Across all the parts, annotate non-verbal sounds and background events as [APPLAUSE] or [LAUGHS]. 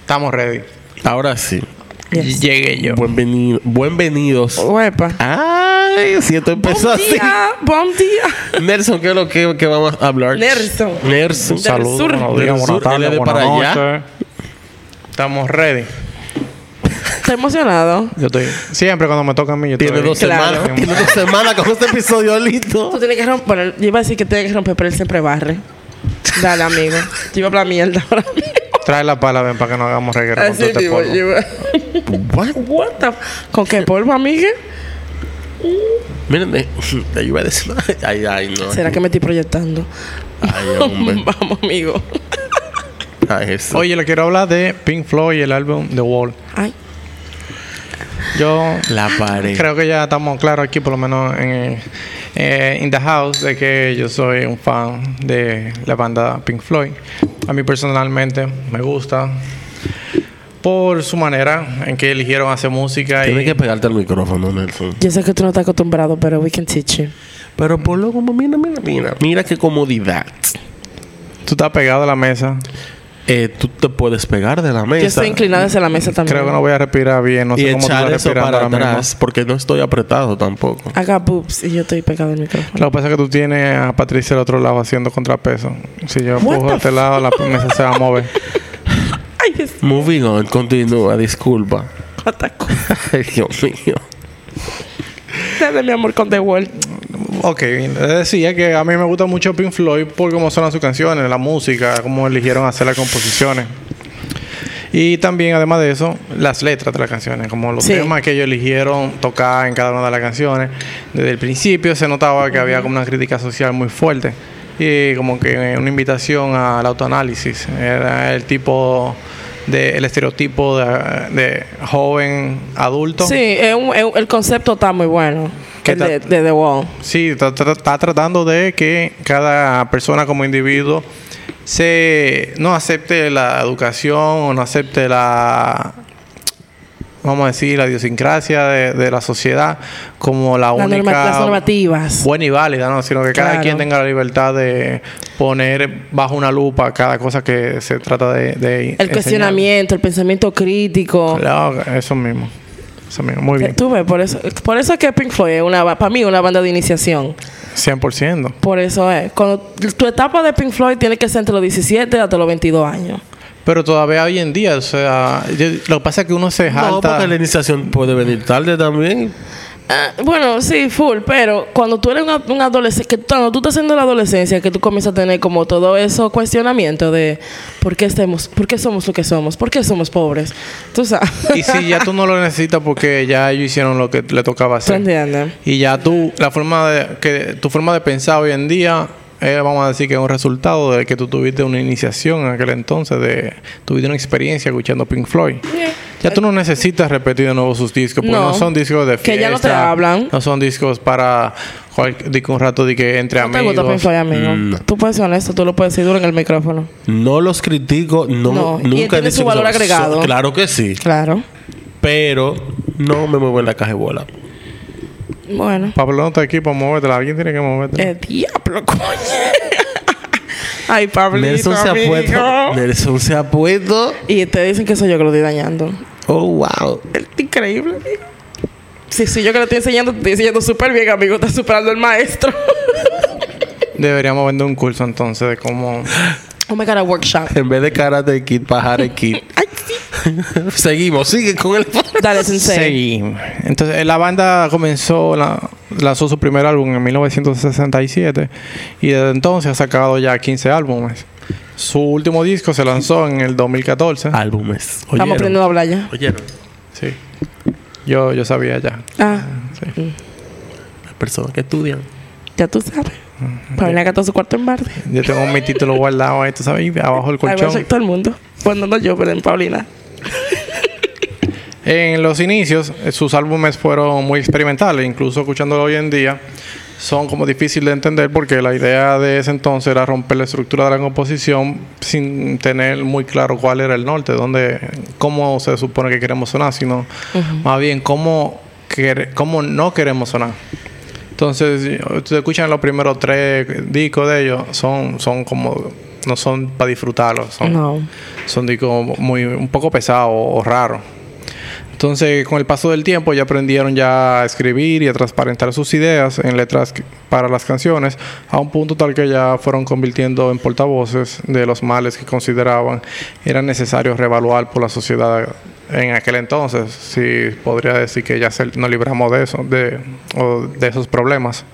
Estamos ready. Ahora sí. Yes. Llegué yo. Buenvenido, buenvenidos. Huepa. Ay, si esto empezó Buen así. día, buen día. Nelson, ¿qué es lo que, que vamos a hablar? Nelson. Nelson. Saludos, sur. buenos días, buenas tardes, buenas para allá. Estamos ready. ¿Estás emocionado? Yo estoy... Siempre cuando me toca a mí, yo Tiene estoy... dos Claro. semanas. Tiene dos semanas con este episodio listo. Tú tienes que romper. Yo iba a decir que tienes que romper, pero él siempre barre. Dale, amigo. Yo iba a hablar mierda ahora mismo. Trae la pala, ven, para que no hagamos reguero con todo este polvo. yo iba- What? What the ¿Con qué polvo, amiga? Miren, yo [LAUGHS] iba a decir. [LAUGHS] Ay, ay, no. ¿Será que me estoy proyectando? Ay, [LAUGHS] hombre. Vamos, amigo. Ay, eso. Oye, le quiero hablar de Pink Floyd y el álbum The Wall. Ay, Yo La pared. creo que ya estamos claros aquí, por lo menos en eh, In The House, de que yo soy un fan de la banda Pink Floyd. A mí personalmente me gusta por su manera en que eligieron hacer música y Tienes que pegarte al micrófono, Nelson. yo sé que tú no estás acostumbrado, pero we can teach you. Pero ponlo como, mira, mira, mira. Mira qué comodidad. tú estás pegado a la mesa. Eh, tú te puedes pegar de la mesa. Yo estoy inclinada hacia la mesa también. Creo que no voy a respirar bien, no y sé cómo echar eso para ahora mismo. atrás. Porque no estoy apretado tampoco. Haga boobs y yo estoy pegado al micrófono. Lo que pasa es que tú tienes a Patricia al otro lado haciendo contrapeso. Si yo empujo a este lado, la mesa se va a mover. [LAUGHS] Moving on, continúa, disculpa. ataco. [LAUGHS] Ay, Dios mío. Dale, mi amor, con The Wall. Ok, decía que a mí me gusta mucho Pink Floyd por cómo suenan sus canciones, la música, cómo eligieron hacer las composiciones. Y también, además de eso, las letras de las canciones, como los Sí. temas que ellos eligieron tocar en cada una de las canciones. Desde el principio se notaba que había como una crítica social muy fuerte y como que una invitación al autoanálisis. Era el tipo de el estereotipo de, de joven adulto. Sí, es un- es un- el concepto está muy bueno. ¿Qué El de, de The Wall. Sí, está, está- está tratando de que cada persona como individuo se no acepte la educación o no acepte la vamos a decir la idiosincrasia de, de la sociedad como la Las, única norma- las normativas. buena y válida, ¿no? Sino que cada Claro. quien tenga la libertad de poner bajo una lupa cada cosa que se trata de, de El enseñar. cuestionamiento, el pensamiento crítico. Claro, eso mismo. Eso mismo. Muy bien. Tú ves, por eso, por eso es que Pink Floyd es una, para mí una banda de iniciación. 100%. Por eso es. Cuando tu etapa de Pink Floyd tiene que ser entre los 17 hasta los 22 años. Pero todavía hoy en día, o sea, yo- lo que pasa es que uno se No, jalta. porque la iniciación puede venir tarde también. Ah, bueno, sí, full, pero cuando tú eres un, un adolescente, que cuando tú estás haciendo la adolescencia, que tú comienzas a tener como todo eso cuestionamiento de por qué estemos, por qué somos lo que somos, por qué somos pobres. Tú sabes. Y si ya tú no lo necesitas porque ya ellos hicieron lo que le tocaba ¿Tú hacer. entiendes? Y ya tú, la forma de, que tu forma de pensar hoy en día, eh, vamos a decir que es un resultado de que tú tuviste una iniciación en aquel entonces, de tuviste una experiencia escuchando Pink Floyd. Ya tú no necesitas repetir de nuevo sus discos, porque no, No. son discos de fiesta. Que ya no te hablan. No son discos para un rato de que entre ¿No te gusta Pink amigos. Floyd, amigo? Mm. Tú puedes ser honesto, tú lo puedes decir duro en el micrófono. No los critico, no, No, y nunca he tiene dicho su que valor son- agregado. son- claro que sí, Claro. pero no me muevo en la caja de bola. Bueno. Pablo no está aquí para moverte, alguien tiene que moverte. El diablo, coño. [LAUGHS] Ay, Pablito, Nelson se ha puesto, Nelson se ha puesto. Y te dicen que soy yo que lo estoy dañando. Oh, wow. Es increíble, amigo. Sí, sí, yo que lo estoy enseñando, te estoy enseñando súper bien, amigo. Estás superando al maestro. [LAUGHS] Deberíamos vender un curso entonces de cómo oh my God, a workshop. En vez de karate kid, pajare kid. Sí. [LAUGHS] Seguimos, sigue con el. [LAUGHS] Dale, sensei. Seguimos. Entonces, la banda comenzó, la- lanzó su primer álbum en 1967 y desde entonces ha sacado ya 15 álbumes. Su último disco se lanzó en el 2014. Álbumes. Estamos ¿Oyeron? aprendiendo a hablar ya. ¿Oyeron? Sí. Yo, yo sabía ya. Ah, Las personas que estudian. ya tú sabes. Paulina gastó su cuarto en barde. Yo tengo mi título guardado ahí, tú sabes, ahí abajo del colchón. hacer todo el mundo. Cuando no yo, pero en Paulina. En los inicios, eh, sus álbumes fueron muy experimentales, incluso escuchándolo hoy en día, son como difíciles de entender porque la idea de ese entonces era romper la estructura de la composición sin tener muy claro cuál era el norte, dónde, cómo se supone que queremos sonar, sino más bien cómo, cómo no queremos sonar. Entonces, ustedes escuchan los primeros tres discos de ellos, son, son como, no son para disfrutarlos, son, No. son discos muy, un poco pesados o raros. Entonces, con el paso del tiempo, ya aprendieron ya a escribir y a transparentar sus ideas en letras para las canciones, a un punto tal que ya fueron convirtiendo en portavoces de los males que consideraban eran necesarios reevaluar por la sociedad en aquel entonces. Sí, podría decir que ya se- nos libramos de eso, de, o de esos problemas.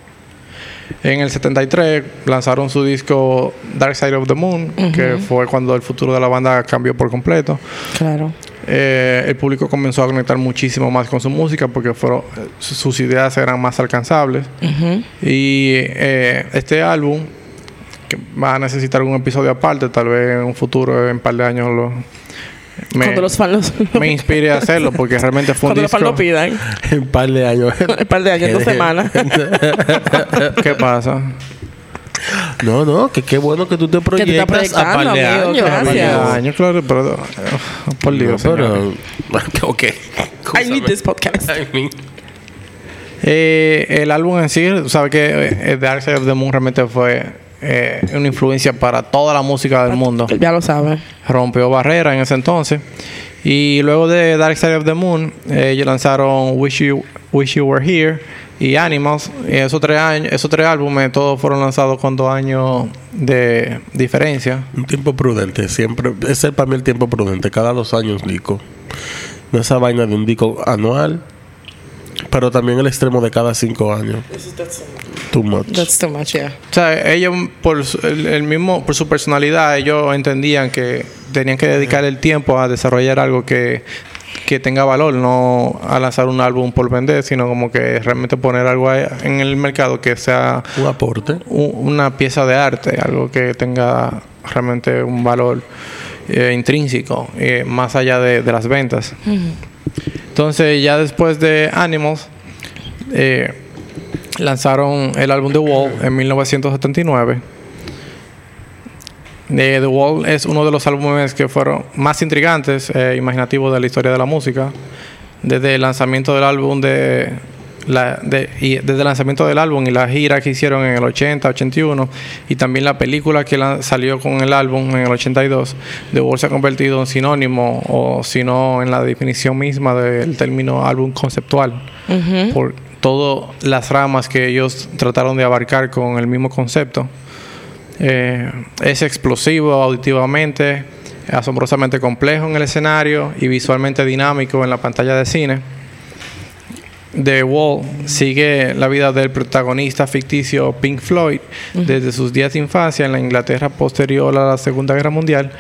En el 73 lanzaron su disco Dark Side of the Moon, que fue cuando el futuro de la banda cambió por completo. Claro. Eh, el público comenzó a conectar muchísimo más con su música porque fueron, su- sus ideas eran más alcanzables. Y eh, este álbum, que va a necesitar un episodio aparte, tal vez en un futuro, en un par de años, lo, me, Cuando los fans los... me inspire a hacerlo [LAUGHS] porque realmente fue un Cuando los fans lo disco. pidan. Un par de años. Un par de años, dos [LAUGHS] semanas. [LAUGHS] ¿Qué pasa? No, no, que qué bueno que tú te te proyectas a par de años. gracias. Par de amigo. años, claro, pero. eh, Por No, Dios. señor. pero, ok. I need this podcast. I mean, Eh, el álbum en sí, sabes que eh, Dark Side of the Moon realmente fue eh, una influencia para toda la música del mundo. Ya lo saben. Rompió barreras en ese entonces. Y luego de Dark Side of the Moon, eh, ellos lanzaron Wish You, Wish you Were Here y Animals. Y esos tres, años, esos tres álbumes todos fueron lanzados con dos años de diferencia. un tiempo prudente, siempre. Ese es para mí el tiempo prudente, cada dos años disco. No esa vaina de un disco anual, pero también el extremo de cada cinco años. Too much. That's too much, yeah. O sea, ellos por el, el mismo por su personalidad, ellos entendían que tenían que dedicar el tiempo a desarrollar algo que, que tenga valor, no a lanzar un álbum por vender, sino como que realmente poner algo en el mercado que sea Un aporte. una pieza de arte, algo que tenga realmente un valor eh, intrínseco, eh, más allá de, de las ventas. Entonces, ya después de Animals, eh, lanzaron el álbum The Wall en 1979. Eh, The Wall es uno de los álbumes que fueron más intrigantes e imaginativos de la historia de la música. Desde el lanzamiento del álbum de la, de- y desde el lanzamiento del álbum y la gira que hicieron en el 80, 81 y también la película que la- salió con el álbum en el 82, The Wall se ha convertido en sinónimo o si no en la definición misma del término álbum conceptual por todas las ramas que ellos trataron de abarcar con el mismo concepto. Eh, es explosivo auditivamente, asombrosamente complejo en el escenario y visualmente dinámico en la pantalla de cine. The Wall sigue la vida del protagonista ficticio Pink Floyd desde sus días de infancia en la Inglaterra posterior a la Segunda Guerra Mundial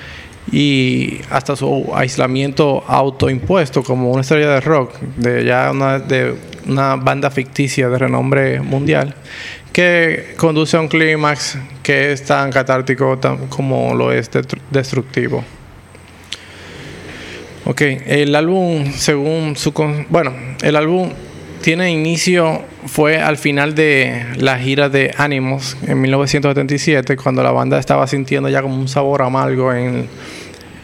y hasta su aislamiento autoimpuesto como una estrella de rock de ya una, de una banda ficticia de renombre mundial que conduce a un clímax que es tan catártico tan- como lo es destructivo. Ok, el álbum, según su... con- Bueno, el álbum tiene inicio, fue al final de la gira de Animals en 1977, cuando la banda estaba sintiendo ya como un sabor amargo en,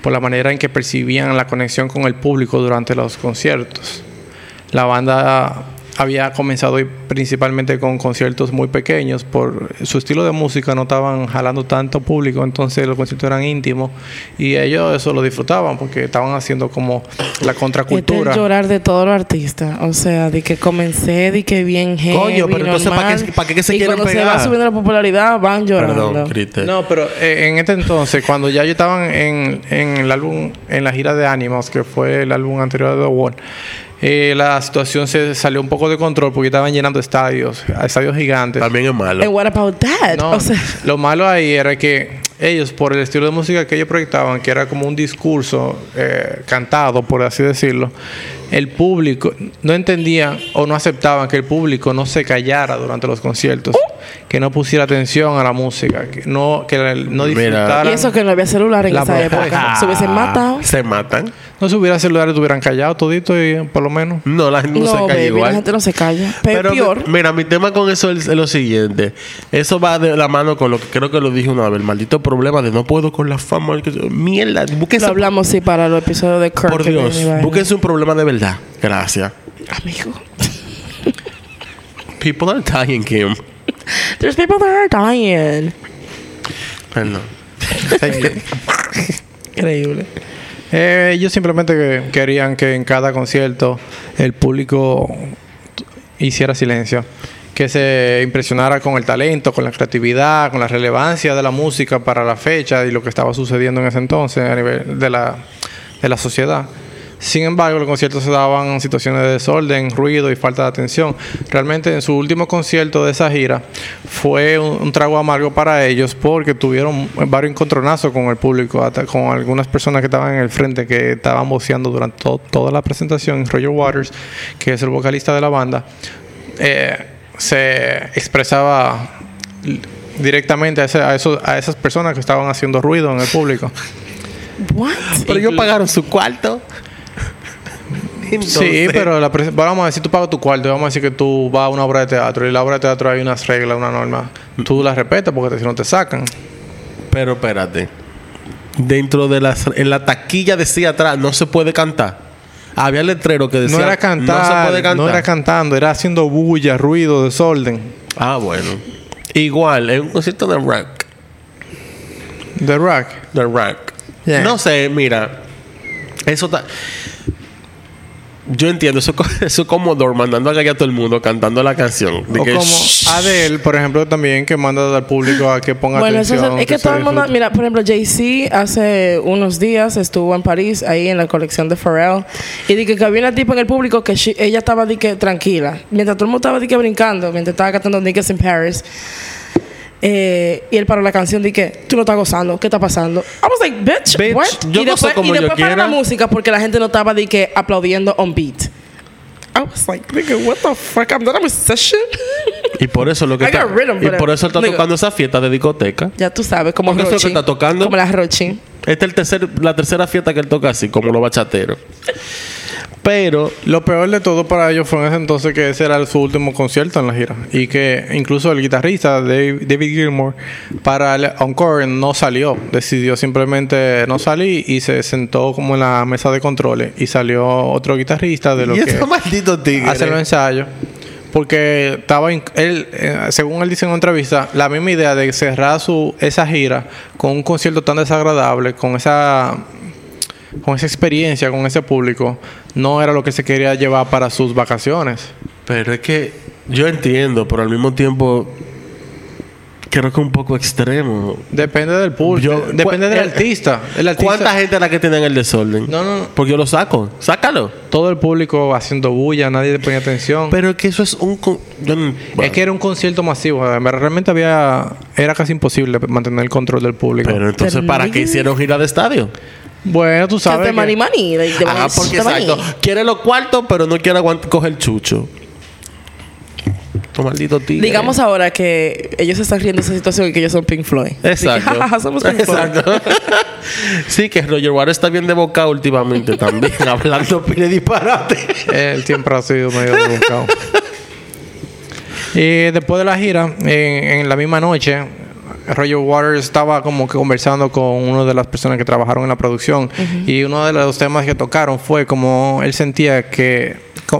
por la manera en que percibían la conexión con el público durante los conciertos. La banda había comenzado principalmente con conciertos muy pequeños por su estilo de música no estaban jalando tanto público entonces los conciertos eran íntimos y ellos eso lo disfrutaban porque estaban haciendo como la contracultura Este es llorar de todos los artistas. O sea, de que comencé, de que bien heavy, Coño, pero entonces, ¿para qué- se y quieren cuando se pegar? va subiendo la popularidad, van llorando. Perdón, Cristian. No, pero eh, en este entonces, cuando ya yo estaban en, en el álbum, en la gira de Animals, que fue el álbum anterior de The Wall, eh, la situación se salió un poco de control porque estaban llenando estadios, estadios gigantes. También es malo. And what about that? No, O sea, lo [LAUGHS] malo ahí era que ellos, por el estilo de música que ellos proyectaban, que era como un discurso eh, cantado, por así decirlo, el público no entendían o no aceptaban que el público no se callara durante los conciertos, que no pusiera atención a la música, que no, que no Mira. disfrutaran. y eso que no había celular en La esa época. Se hubiesen matado. Se matan. No si hubiera celulares, estuvieran callados todito y por lo menos. No, la gente no, No, se calla baby, igual. la gente no se calla. Pe- Pero peor. mira, mi tema con eso es, es lo siguiente. Eso va de la mano con lo que creo que lo dije una vez. El maldito problema de no puedo con la fama. que- Mierda, búsquense, Lo hablamos, sí, para los episodios de Kirk. por Dios, búsquense un problema de verdad. Gracias. Amigo. [LAUGHS] People are dying, Kim. [LAUGHS] There's people that are dying. Perdón. [LAUGHS] Increíble. Eh, ellos simplemente que- querían que en cada concierto el público hiciera silencio, que se impresionara con el talento, con la creatividad, con la relevancia de la música para la fecha y lo que estaba sucediendo en ese entonces a nivel de la, de la sociedad. Sin embargo, los conciertos se daban en situaciones de desorden, ruido y falta de atención. Realmente en su último concierto de esa gira fue un, un trago amargo para ellos porque tuvieron varios encontronazos con el público, hasta con algunas personas que estaban en el frente que estaban voceando durante to- toda la presentación. Roger Waters, que es el vocalista de la banda, eh, se expresaba directamente a, ese- a esos- a esas personas que estaban haciendo ruido en el público. What? Pero ellos pagaron su cuarto. Sí, pero la vamos a decir, tú pagas tu cuarto, vamos a decir que tú vas a una obra de teatro y la obra de teatro hay unas reglas, una norma. Tú las respetas porque si no te sacan. Pero espérate. Dentro de las... En la taquilla decía atrás, no se puede cantar. Había letrero que decía... No era cantar, No se puede cantar. no era cantando, era haciendo bulla, ruido, desorden. Ah, bueno. Igual, es un concierto de rock. The Rock. De rock. Yeah. No sé, mira. Eso está... Yo entiendo, eso, [LAUGHS] eso es como Dor mandando a callar a todo el mundo cantando la canción. De O que, como. Adele, por ejemplo, también que manda al público a que ponga Bueno, atención. es, es que todo el mundo, mira, por ejemplo, Jay-Z hace unos días estuvo en París, ahí en la colección de Pharrell, y dije que había una tipa en el público que she- ella estaba di que, tranquila, mientras todo el mundo estaba di que, brincando, mientras estaba cantando Niggas in Paris. Eh, y él paró la canción y que tú no estás gozando, ¿qué está pasando? I was like, bitch, Bitch, what? yo y después, como y yo después paró quiera. la música porque la gente no estaba di que aplaudiendo on beat. I was like, nigga, what the fuck? I'm not a musician. Y por eso lo que I está, rhythm, y por eso él está digo- tocando esa fiesta de discoteca. ya tú sabes, como Porque eso Rochi. que está tocando- Como la Rochi. Esta es el tercer, la tercera fiesta que él toca así, como los bachateros. Pero Lo peor de todo para ellos fue en ese entonces que ese era su último concierto en la gira. Y que incluso el guitarrista Dave- David Gilmour para el encore no salió. Decidió simplemente no salir y se sentó como en la mesa de controles. Y salió otro guitarrista de lo y que esos malditos tigres. hace los ensayos. Porque estaba, él, eh, según él dice en una entrevista, la misma idea de cerrar su, esa gira con un concierto tan desagradable, con esa con esa experiencia, con ese público, no era lo que se quería llevar para sus vacaciones. Pero es que yo entiendo, pero al mismo tiempo creo que es un poco extremo. Depende del público, Yo- depende del artista. El artista ¿Cuánta gente es la que tiene en el desorden? No, no, no. Porque yo lo saco. Sácalo. Todo el público haciendo bulla, nadie le ponía atención. Pero es que eso es un... con- es que era un concierto masivo. Realmente había... Era casi imposible mantener el control del público. Pero entonces, ¿para qué hicieron gira de estadio? Bueno, tú sabes de que- mani mani. de- de Ah, porque de exacto. Quiere los cuartos, pero no quiere coger chucho. Tu maldito tigre. Digamos ahora que ellos están riendo de esa situación y que ellos son Pink Floyd. [LAUGHS] Exacto. Dije, "Ja, ja, Somos Pink Floyd. Exacto. [LAUGHS] sí, que Roger Waters está bien de boca últimamente también, [LAUGHS] hablando pile disparate. Él siempre ha sido medio rebuscado. y después de la gira, en, en la misma noche, Roger Waters estaba como que conversando con una de las personas que trabajaron en la producción. Y uno de los temas que tocaron fue como él sentía que,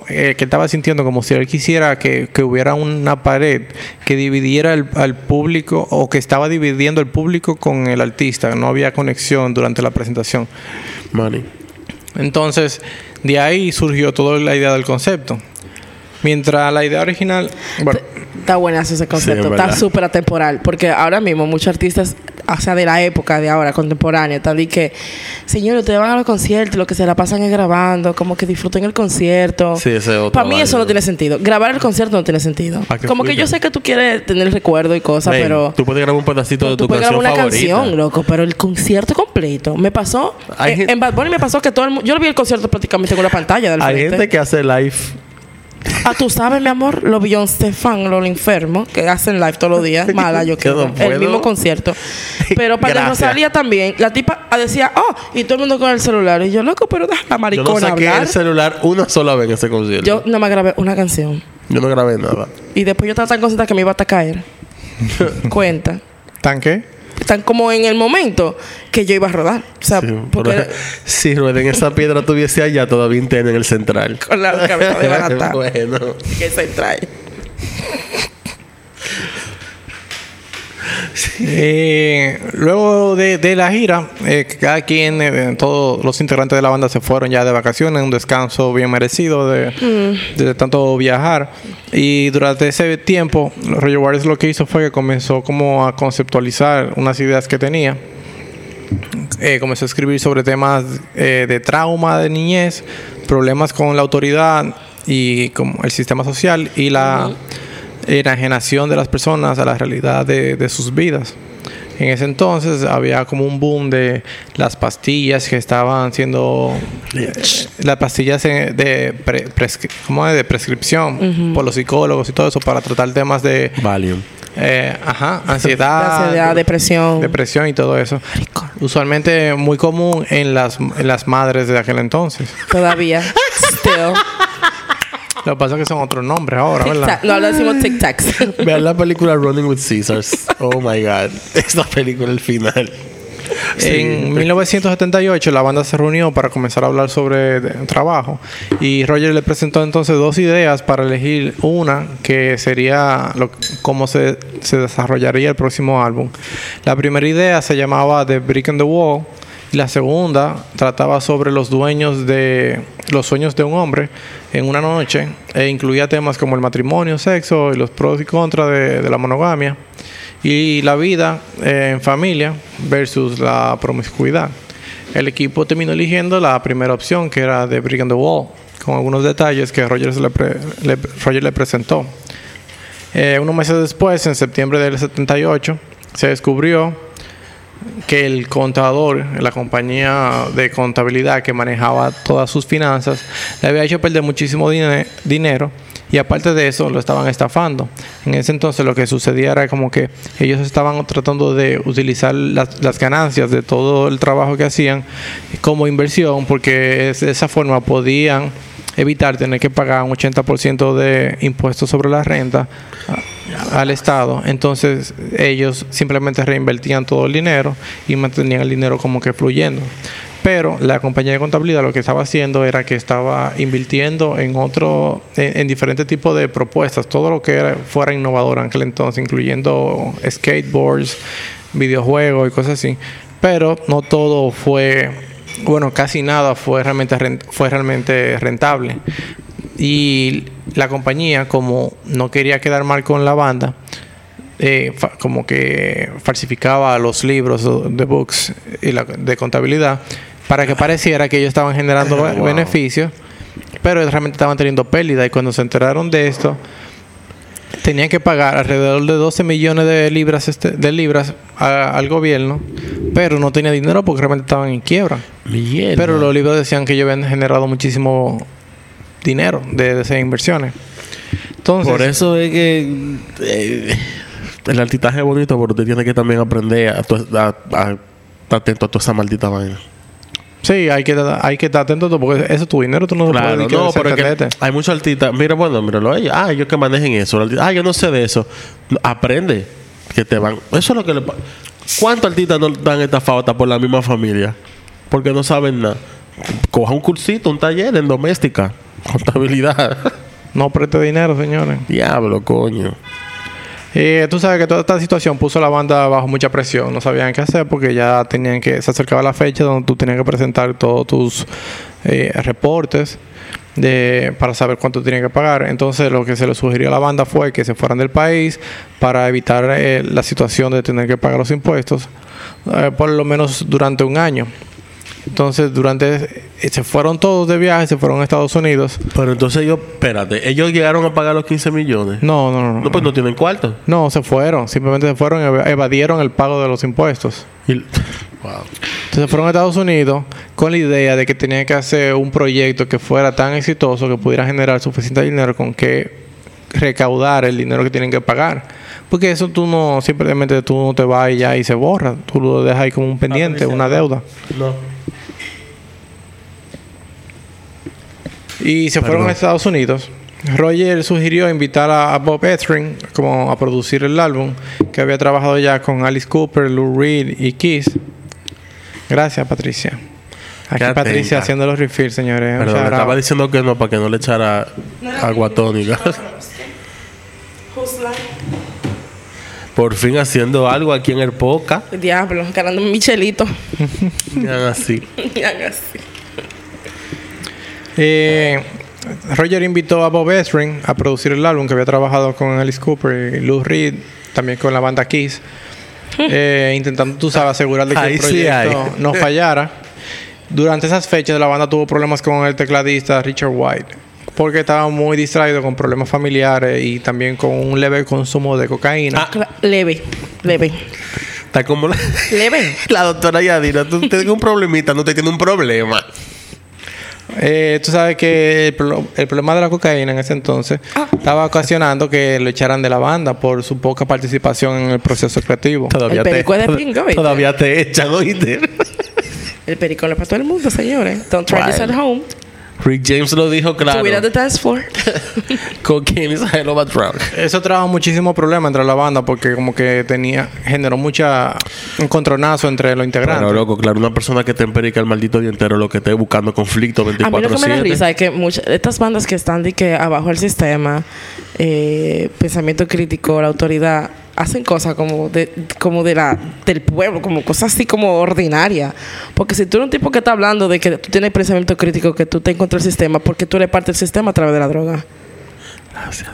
eh, que estaba sintiendo como si él quisiera que, que hubiera una pared que dividiera el- al público o que estaba dividiendo el público con el artista. No había conexión durante la presentación. Money. Entonces, de ahí surgió toda la idea del concepto. Mientras la idea original, bueno, Está buenazo ese Sí, concepto. es está súper atemporal. Porque ahora mismo muchos artistas, o sea, de la época de ahora, contemporánea, están de que, señores, ustedes van a los conciertos, lo que se la pasan es grabando, como que disfruten el concierto. Sí, ese es otro Para mí eso no tiene sentido. Grabar el concierto no tiene sentido. ¿Para qué Como que yo sé que tú quieres tener el recuerdo y cosas, Ey, pero... Tú puedes grabar un pedacito de Tú tu puedes canción grabar una favorita. canción, loco, pero el concierto completo. Me pasó. Hay en, gente- en Bad Bunny me pasó que todo el mundo. Yo lo vi el concierto prácticamente con la pantalla del Hay frente. gente que hace live Ah, tú sabes, mi amor, los Beyoncé fan, los enfermos, que hacen live todos los días. [LAUGHS] Mala, yo no creo. puedo. El mismo concierto. Pero para Gracias. Rosalía también, la tipa decía, oh, y todo el mundo con el celular. Y yo, loco, pero deja la Yo maricona no saqué hablar. el celular una sola vez en ese concierto. Yo no me grabé una canción. Yo no grabé nada. Y después yo estaba tan concentrada que me iba hasta caer. [LAUGHS] Cuenta. ¿Tanque? Tan como en el momento que yo iba a rodar. O sea, Sí, porque pero [LAUGHS] si Rueden esa piedra tuviese allá, todavía interna en el central. con la cabeza de [LAUGHS] barata bueno. que se trae. Eh, luego de, de la gira, eh, cada quien, eh, todos los integrantes de la banda se fueron ya de vacaciones, un descanso bien merecido de, de tanto viajar. Y durante ese tiempo, Roger Waters lo que hizo fue que comenzó como a conceptualizar unas ideas que tenía. Eh, comenzó a escribir sobre temas eh, de trauma de niñez, problemas con la autoridad y como el sistema social y la enajenación de las personas a la realidad de, de sus vidas. En ese entonces había como un boom de las pastillas que estaban siendo eh, las pastillas de, pre- prescri- ¿cómo es? de prescripción por los psicólogos y todo eso para tratar temas de Valium. eh, ajá, [LAUGHS] ansiedad, Ansiedad, depresión. depresión y todo eso. Usualmente muy común en las, en las madres de aquel entonces. Todavía. [LAUGHS] Still. Lo que pasa es que son otros nombres ahora, ¿verdad? No, ahora decimos tic tacs. [LAUGHS] Vean la película Running with Caesars. Oh my god. Esta película, el final. En 1978 la banda se reunió para comenzar a hablar sobre trabajo y Roger le presentó entonces dos ideas para elegir una que sería lo, cómo se, se desarrollaría el próximo álbum. La primera idea se llamaba The Brick in the Wall y la segunda trataba sobre los dueños de los sueños de un hombre en una noche e incluía temas como el matrimonio, sexo y los pros y contras de, la monogamia y la vida eh, en familia versus la promiscuidad. El equipo terminó eligiendo la primera opción, que era de Brick on the Wall, con algunos detalles que Roger le presentó. Eh, unos meses después, en septiembre del 78, se descubrió que el contador, la compañía de contabilidad que manejaba todas sus finanzas, le había hecho perder muchísimo dine- dinero y aparte de eso lo estaban estafando. En ese entonces lo que sucedía era como que ellos estaban tratando de utilizar las, las ganancias de todo el trabajo que hacían como inversión porque de esa forma podían evitar tener que pagar un 80% de impuestos sobre la renta a- al Estado. Entonces ellos simplemente reinvertían todo el dinero y mantenían el dinero como que fluyendo. Pero la compañía de contabilidad lo que estaba haciendo era que estaba invirtiendo en otro, en, en diferentes tipos de propuestas, todo lo que era, fuera innovador en aquel entonces, incluyendo skateboards, videojuegos y cosas así. Pero no todo fue, bueno, casi nada fue realmente, fue realmente rentable. Y la compañía, como no quería quedar mal con la banda, eh, como que falsificaba los libros de books y la, de contabilidad para que pareciera que ellos estaban generando [LAUGHS] Wow. beneficios, pero realmente estaban teniendo pérdida. Y cuando se enteraron de esto, tenían que pagar alrededor de 12 millones de libras, este- de libras a- al gobierno, pero no tenía dinero porque realmente estaban en quiebra. Mierda. Pero los libros decían que ellos habían generado muchísimo dinero de, de esas inversiones. Entonces, Por eso es que eh, el altitaje es bonito, pero usted tiene que también aprender a, tu- a- a estar atento a toda esa maldita vaina. Sí, hay que, hay que estar atento porque eso es tu dinero, tú no lo Claro, puedes no, pero es que hay muchos artistas. Mira, bueno, míralo a ellos. Ah, ellos que manejen eso. Ah, yo no sé de eso. Aprende. Que te van. Eso es lo que le. ¿Cuántos artistas no dan esta falta por la misma familia? Porque no saben nada. Coja un cursito, un taller en doméstica. Contabilidad. No preste dinero, señores. Diablo, coño. Eh, tú sabes que toda esta situación puso a la banda bajo mucha presión. No sabían qué hacer porque ya tenían que... Se acercaba la fecha donde tú tenías que presentar todos tus eh, reportes de, para saber cuánto tenían que pagar. Entonces lo que se le sugirió a la banda fue que se fueran del país para evitar eh, la situación de tener que pagar los impuestos eh, por lo menos durante un año. Entonces durante... eh, se fueron todos de viaje, se fueron a Estados Unidos. Pero entonces ellos, espérate, ellos llegaron a pagar los 15 millones. No, no, no. No, pues no tienen cuarto. No, se fueron. Simplemente se fueron, ev- evadieron el pago de los impuestos. Y- [LAUGHS] wow. Entonces fueron a Estados Unidos con la idea de que tenían que hacer un proyecto que fuera tan exitoso que pudiera generar suficiente dinero con que recaudar el dinero que tienen que pagar. Porque eso tú no, simplemente tú no te vas y ya y se borra. Tú lo dejas ahí como un pendiente, una deuda. No. Y se fueron a Estados Unidos. Roger sugirió invitar a, a Bob Ezrin como a producir el álbum, que había trabajado ya con Alice Cooper, Lou Reed y Kiss. Gracias, Patricia. Aquí Qué Patricia atenta. haciendo los refills, señores. Shout out. estaba diciendo que no para que no le echara agua tónica. Por fin haciendo algo aquí en el Poca. Diablo, ganando un michelito. [LAUGHS] Hagan así. [LAUGHS] Haga así. Eh, Roger invitó a Bob Ezrin a producir el álbum que había trabajado con Alice Cooper y Lou Reed, también con la banda Kiss, eh, intentando, tú sabes, asegurar de que Ahí el proyecto no fallara. Durante esas fechas la banda tuvo problemas con el tecladista Richard White, porque estaba muy distraído con problemas familiares y también con un leve consumo de cocaína. Cla- Leve, leve, Está como la, leve. [LAUGHS] la doctora Yadira. Tú tienes un problemita, no te tiene un problema. Eh, tú sabes que el, pro- el problema de la cocaína en ese entonces Ah. estaba ocasionando que lo echaran de la banda por su poca participación en el proceso creativo. Todavía El te, perico es de pinga, ¿viste? todavía te echan, oíste. El perico le para todo el mundo, señores. Don't try this at home. Rick James lo dijo claro. Subir a the dance floor. [LAUGHS] Cocaine is a hell of a drug. Eso trajo muchísimo problema entre la banda porque como que tenía generó mucha encontronazo entre los integrantes. Pero loco, claro, una persona que te emperica el maldito día entero lo que esté buscando conflicto A mí lo que me da 24-7. risa es que muchas estas bandas que están de que abajo del sistema, eh, pensamiento crítico, la autoridad, hacen cosas como de, como de la, del pueblo, como cosas así como ordinarias. Porque si tú eres un tipo que está hablando de que tú tienes pensamiento crítico, que tú te encuentras el sistema, porque tú eres parte del sistema a través de la droga. Gracias.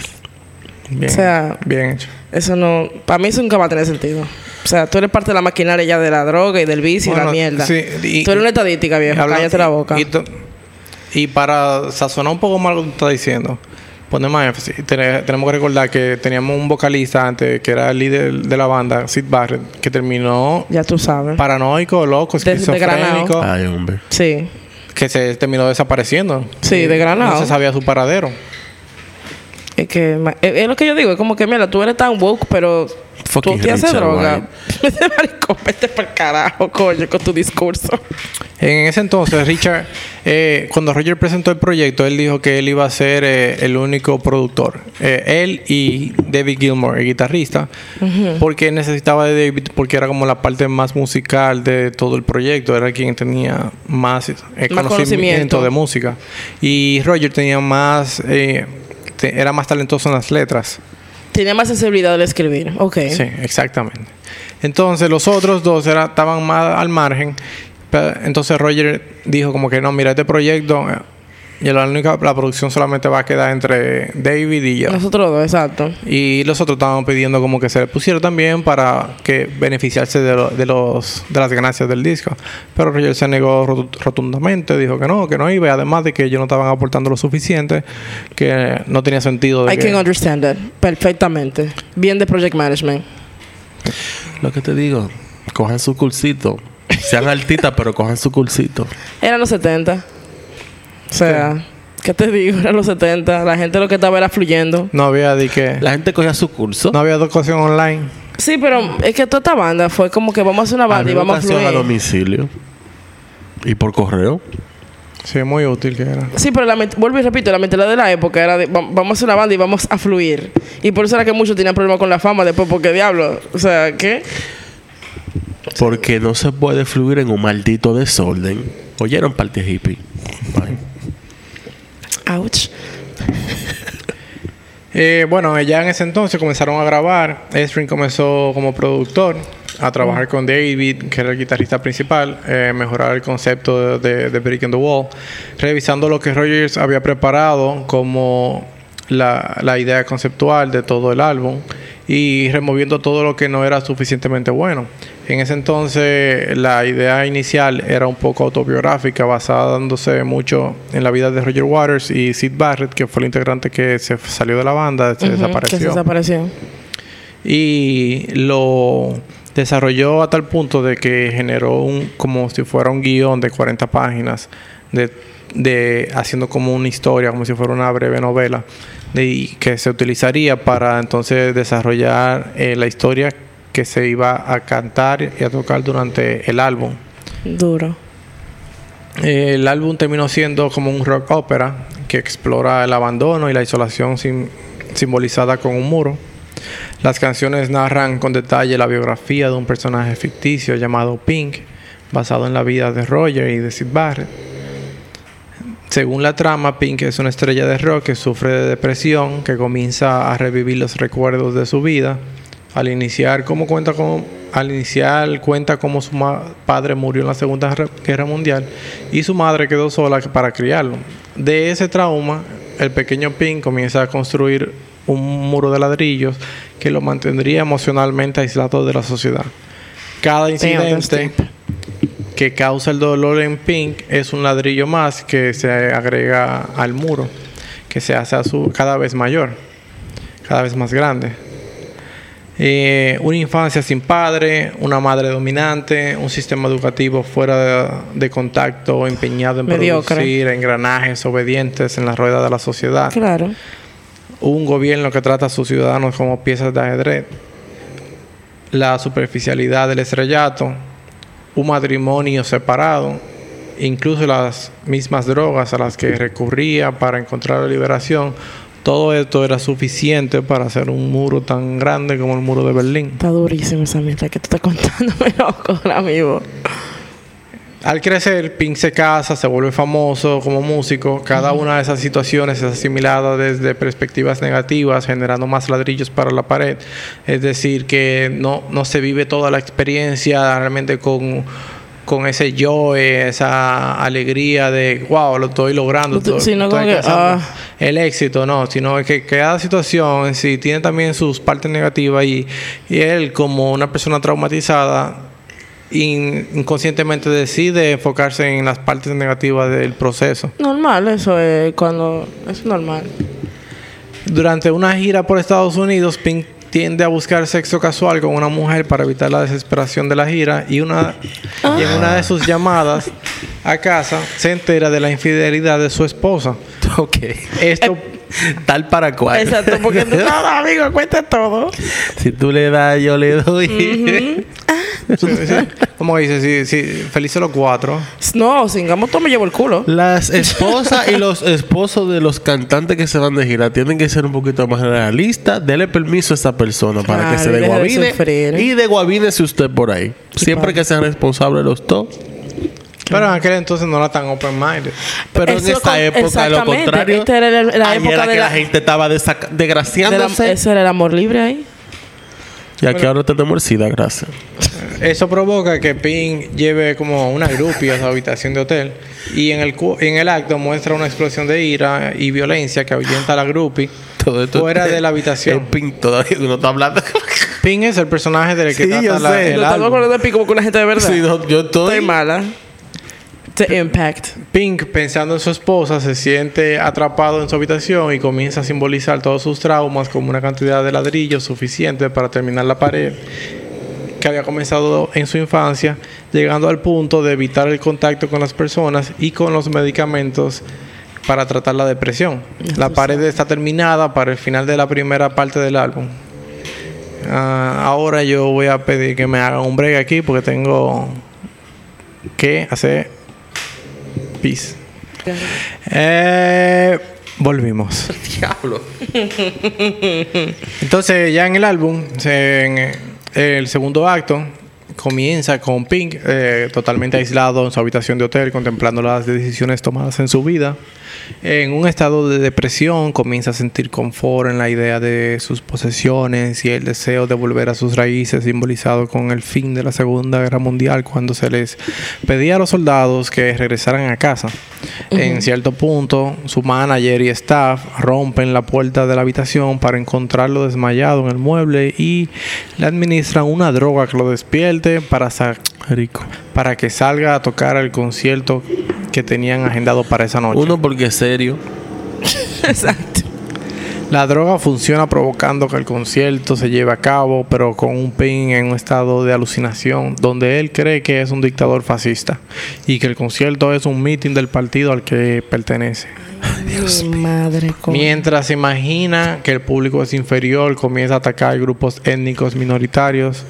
Bien, o sea- bien hecho. Eso no, para mí eso nunca va a tener sentido. O sea, tú eres parte de la maquinaria ya de la droga y del vicio y la Bueno, mierda. sí, y- tú eres una estadística, viejo. Cállate la boca. Y, y para sazonar un poco más lo que tú estás diciendo, poner más énfasis, tene- tenemos que recordar que teníamos un vocalista antes que era el líder de la banda, Sid Barrett, que terminó ya tú sabes. paranoico, loco, De- esquizofrénico, Ay, hombre. Sí. que se terminó desapareciendo. Sí, de granado. No se sabía su paradero. Es que es, lo que yo digo, es como que mira, tú eres tan woke, pero Fucking tú te haces droga. [LAUGHS] Vete maricón, vete para carajo, coño, con tu discurso. En ese entonces, Richard, eh, cuando Roger presentó el proyecto, él dijo que él iba a ser eh, el único productor. Eh, él y David Gilmour, el guitarrista, porque necesitaba de David, porque era como la parte más musical de todo el proyecto, era quien tenía más, eh, conocimiento, conocimiento. de música. Y Roger tenía más, eh, te- era más talentoso en las letras. Tenía más sensibilidad al escribir. Ok. Sí, exactamente. Entonces los otros dos era, estaban más al margen. Entonces Roger dijo como que no, mira, este proyecto, y la única, la producción solamente va a quedar entre David y yo. Nosotros dos, exacto. Y los otros estaban pidiendo como que se le pusiera también para que beneficiarse de, lo- de los de las ganancias del disco. Pero Roger se negó rotu- rotundamente, dijo que no, que no iba, y además de que ellos no estaban aportando lo suficiente, que no tenía sentido de I que- can understand that. Perfectamente. Bien de project management. Lo que te digo, cojan su cursito. Sean [LAUGHS] altitas, pero cojan su cursito. Eran los 70. O sea, ¿qué te digo? Eran los 70. La gente lo que estaba era fluyendo. no había de que La gente cogía su curso. no había educación online. Sí, pero es que toda esta banda fue como que vamos a hacer una banda y vamos a educación a fluir. domicilio. Y por correo. Sí, muy útil que era. Sí, pero la vuelvo y repito, la mentalidad de la época era de va- vamos a hacer una banda y vamos a fluir. Y por eso era que muchos tenían problemas con la fama después, porque diablo, o sea, ¿qué? Porque no se puede fluir en un maldito desorden. ¿Oyeron parte hippie? Ouch. Eh, bueno, ya en ese entonces comenzaron a grabar. Ezrin comenzó como productor a trabajar con David, que era el guitarrista principal, eh, mejorar el concepto de, Breaking the Wall, revisando lo que Rogers había preparado como la idea conceptual de todo el álbum y removiendo todo lo que no era suficientemente bueno. En ese entonces la idea inicial era un poco autobiográfica, basándose mucho en la vida de Roger Waters y Sid Barrett, que fue el integrante que se salió de la banda, se desapareció. Que se desapareció. Y lo desarrolló a tal punto de que generó un como si fuera un guion de 40 páginas de, de haciendo como una historia, como si fuera una breve novela de, que se utilizaría para entonces desarrollar eh, la historia que se iba a cantar y a tocar durante el álbum. Duro. Eh, el álbum terminó siendo como un rock opera que explora el abandono y la isolación sim- simbolizada con un muro. Las canciones narran con detalle la biografía de un personaje ficticio llamado Pink, basado en la vida de Roger y de Sid Barrett. Según la trama, Pink es una estrella de rock que sufre de depresión, que comienza a revivir los recuerdos de su vida. Al iniciar, como cuenta con, al iniciar cuenta cómo su padre murió en la Segunda Guerra Mundial y su madre quedó sola para criarlo. De ese trauma, el pequeño Pink comienza a construir un muro de ladrillos que lo mantendría emocionalmente aislado de la sociedad. Cada incidente que causa el dolor en Pink es un ladrillo más que se agrega al muro, que se hace a su, cada vez mayor, cada vez más grande. Eh, una infancia sin padre, una madre dominante, un sistema educativo fuera de, de contacto, empeñado en Mediocre. producir engranajes obedientes en la rueda de la sociedad. Claro. un gobierno que trata a sus ciudadanos como piezas de ajedrez, la superficialidad del estrellato, un matrimonio separado, incluso las mismas drogas a las que recurría para encontrar la liberación, todo esto era suficiente para hacer un muro tan grande como el muro de Berlín. Está durísimo esa mierda que tú estás contándome, [LAUGHS] loco, mismo. Al crecer, Pink se casa, se vuelve famoso como músico. Cada una de esas situaciones es asimilada desde perspectivas negativas, generando más ladrillos para la pared. Es decir, que no, no se vive toda la experiencia realmente con, con ese yo, esa alegría de, wow, lo estoy logrando. Estoy- sino estoy que, ah. el éxito, no, sino que cada situación en sí tiene también sus partes negativas y, y él como una persona traumatizada in- inconscientemente decide enfocarse en las partes negativas del proceso. Normal, eso es cuando. Es normal. Durante una gira por Estados Unidos, Pink tiende a buscar sexo casual con una mujer para evitar la desesperación de la gira y, una, y en una de sus llamadas a casa se entera de la infidelidad de su esposa. [LAUGHS] Ok. Esto [LAUGHS] Tal para cual. Exacto, porque tú [LAUGHS] no, amigo, cuenta todo. Si tú le das, yo le doy. Como dice, si, si felices los cuatro. No, singamos todo me llevo el culo. Las esposas y los esposos de los cantantes que se van de gira tienen que ser un poquito más realistas. Dele permiso a esa persona para que se y deje de. Y desguabínese usted por ahí. Siempre padre. que sean responsables los dos. Pero en aquel entonces no era tan open-minded. Pero en esta con- época, lo contrario. Esta era la- la ahí época era de que la- la gente estaba desac- De la- desgraciándose. eso era el amor libre ahí. Y aquí ahora tenemos el SIDA, gracias. Eso provoca que Pink lleve como una groupie a su habitación de hotel y en el, cu- en el acto muestra una explosión de ira y violencia que ahuyenta a la Todo esto fuera de la habitación. El pin todavía uno está hablando. Pink es el personaje del que Sí, trata yo la- sé. el No estamos álbum. hablando de pico como con una gente de verdad. Sí, no, yo estoy. Estoy mala. The impact. Pink, pensando en su esposa, se siente atrapado en su habitación y comienza a simbolizar todos sus traumas como una cantidad de ladrillos suficiente para terminar la pared que había comenzado en su infancia, llegando al punto de evitar el contacto con las personas y con los medicamentos para tratar la depresión. La pared está terminada para el final de la primera parte del álbum. Ah, ahora yo voy a pedir que me hagan un break aquí porque tengo que hacer pis. Eh, volvimos. [LAUGHS] Diablo. Entonces, ya en el álbum, en eh, el segundo acto, comienza con Pink eh, totalmente aislado en su habitación de hotel, contemplando las decisiones tomadas en su vida. En un estado de depresión, comienza a sentir confort en la idea de sus posesiones y el deseo de volver a sus raíces, simbolizado con el fin de la Segunda Guerra Mundial, cuando se les pedía a los soldados que regresaran a casa. En cierto punto, su manager y staff rompen la puerta de la habitación para encontrarlo desmayado en el mueble y le administran una droga que lo despierte para, sa- Rico. para que salga a tocar el concierto que tenían agendado para esa noche. Uno porque es serio. [LAUGHS] Exacto. La droga funciona provocando que el concierto se lleve a cabo, pero con un Pink en un estado de alucinación, donde él cree que es un dictador fascista y que el concierto es un mitin del partido al que pertenece. Mi madre. coño. Mientras se imagina que el público es inferior, comienza a atacar grupos étnicos minoritarios.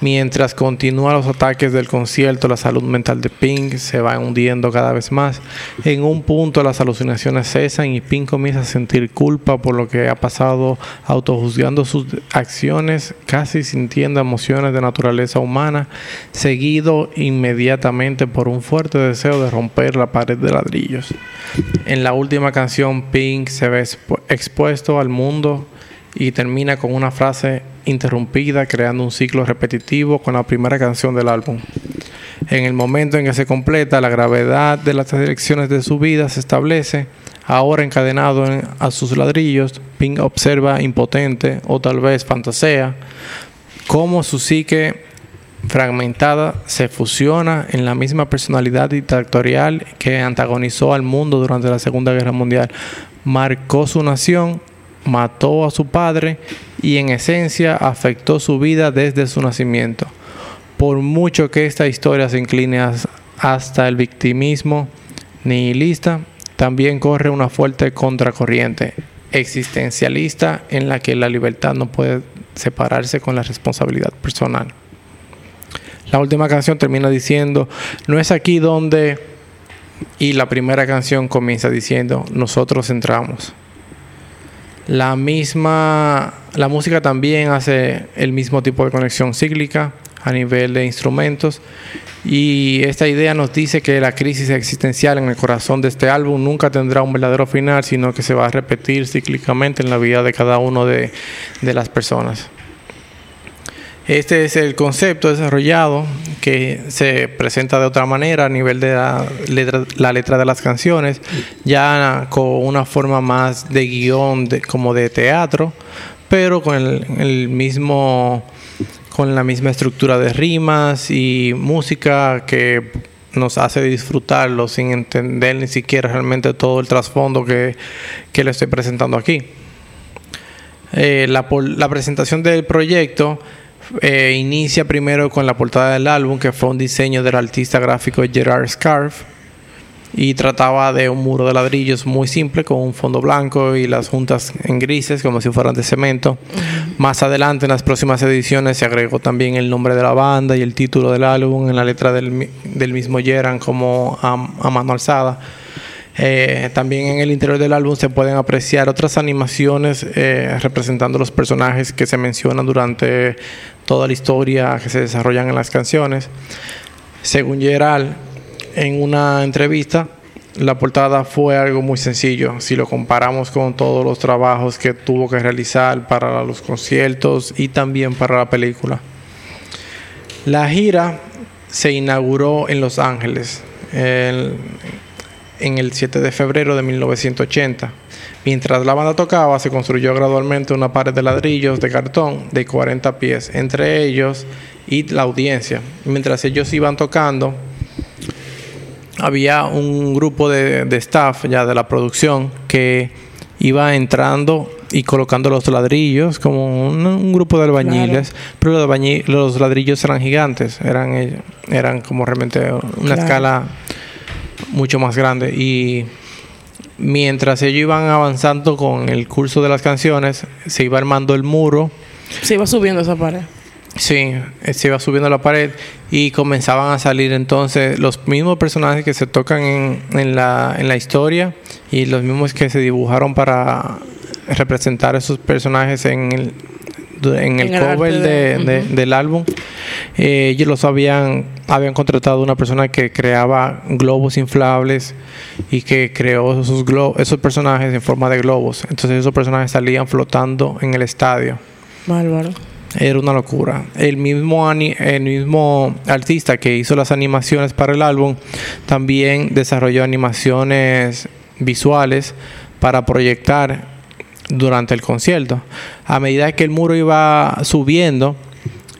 Mientras continúan los ataques del concierto, la salud mental de Pink se va hundiendo cada vez más. En un punto las alucinaciones cesan y Pink comienza a sentir culpa por lo que ha pasado, autojuzgando sus acciones, casi sintiendo emociones de naturaleza humana, seguido inmediatamente por un fuerte deseo de romper la pared de ladrillos. En la última canción, Pink se ve expu- expuesto al mundo y termina con una frase interrumpida, creando un ciclo repetitivo con la primera canción del álbum. En el momento en que se completa, la gravedad de las direcciones de su vida se establece. Ahora encadenado en- a sus ladrillos, Pink observa impotente o tal vez fantasea cómo su psique fragmentada se fusiona en la misma personalidad dictatorial que antagonizó al mundo durante la Segunda Guerra Mundial. Marcó su nación, mató a su padre y en esencia afectó su vida desde su nacimiento. Por mucho que esta historia se incline as- hasta el victimismo nihilista, también corre una fuerte contracorriente existencialista en la que la libertad no puede separarse con la responsabilidad personal. La última canción termina diciendo, no es aquí donde... Y la primera canción comienza diciendo, nosotros entramos. La misma, la música también hace el mismo tipo de conexión cíclica a nivel de instrumentos. Y esta idea nos dice que la crisis existencial en el corazón de este álbum nunca tendrá un verdadero final, sino que se va a repetir cíclicamente en la vida de cada uno de, de las personas. Este es el concepto desarrollado que se presenta de otra manera a nivel de la letra, de las canciones, ya con una forma más de guion, como de teatro, pero con el, mismo, con la misma estructura de rimas y música que nos hace disfrutarlo sin entender ni siquiera realmente todo el trasfondo que, que le estoy presentando aquí. Eh, la presentación del proyecto eh, inicia primero con la portada del álbum, que fue un diseño del artista gráfico Gerard Scarf. Y trataba de un muro de ladrillos muy simple, con un fondo blanco y las juntas en grises, como si fueran de cemento. Más adelante, en las próximas ediciones, se agregó también el nombre de la banda y el título del álbum en la letra del, del mismo Gerard, como a, a mano alzada. Eh, también en el interior del álbum se pueden apreciar otras animaciones eh, representando los personajes que se mencionan durante toda la historia que se desarrollan en las canciones. Según Gerald, en una entrevista, la portada fue algo muy sencillo si lo comparamos con todos los trabajos que tuvo que realizar para los conciertos y también para la película. La gira se inauguró en Los Ángeles el- en el 7 de febrero de 1980. Mientras la banda tocaba, se construyó gradualmente una pared de ladrillos de cartón de 40 pies entre ellos y la audiencia. Mientras ellos iban tocando, había un grupo de, de staff ya de la producción que iba entrando y colocando los ladrillos como un, un grupo de albañiles, pero los, ladrillos eran gigantes, eran, eran como realmente una Claro. escala mucho más grande y mientras ellos iban avanzando con el curso de las canciones, se iba armando el muro Se iba subiendo esa pared. Sí, eh, se iba subiendo la pared y comenzaban a salir entonces los mismos personajes que se tocan en, en la, en la historia y los mismos que se dibujaron para representar esos personajes en el, en el En el cover de- del álbum. Eh, ellos los habían, habían contratado una persona que creaba globos inflables y que creó esos, glo- esos personajes en forma de globos. Entonces esos personajes salían flotando en el estadio. Bárbaro. Era una locura. El mismo, ani- el mismo artista que hizo las animaciones para el álbum también desarrolló animaciones visuales para proyectar durante el concierto. A medida que el muro iba subiendo,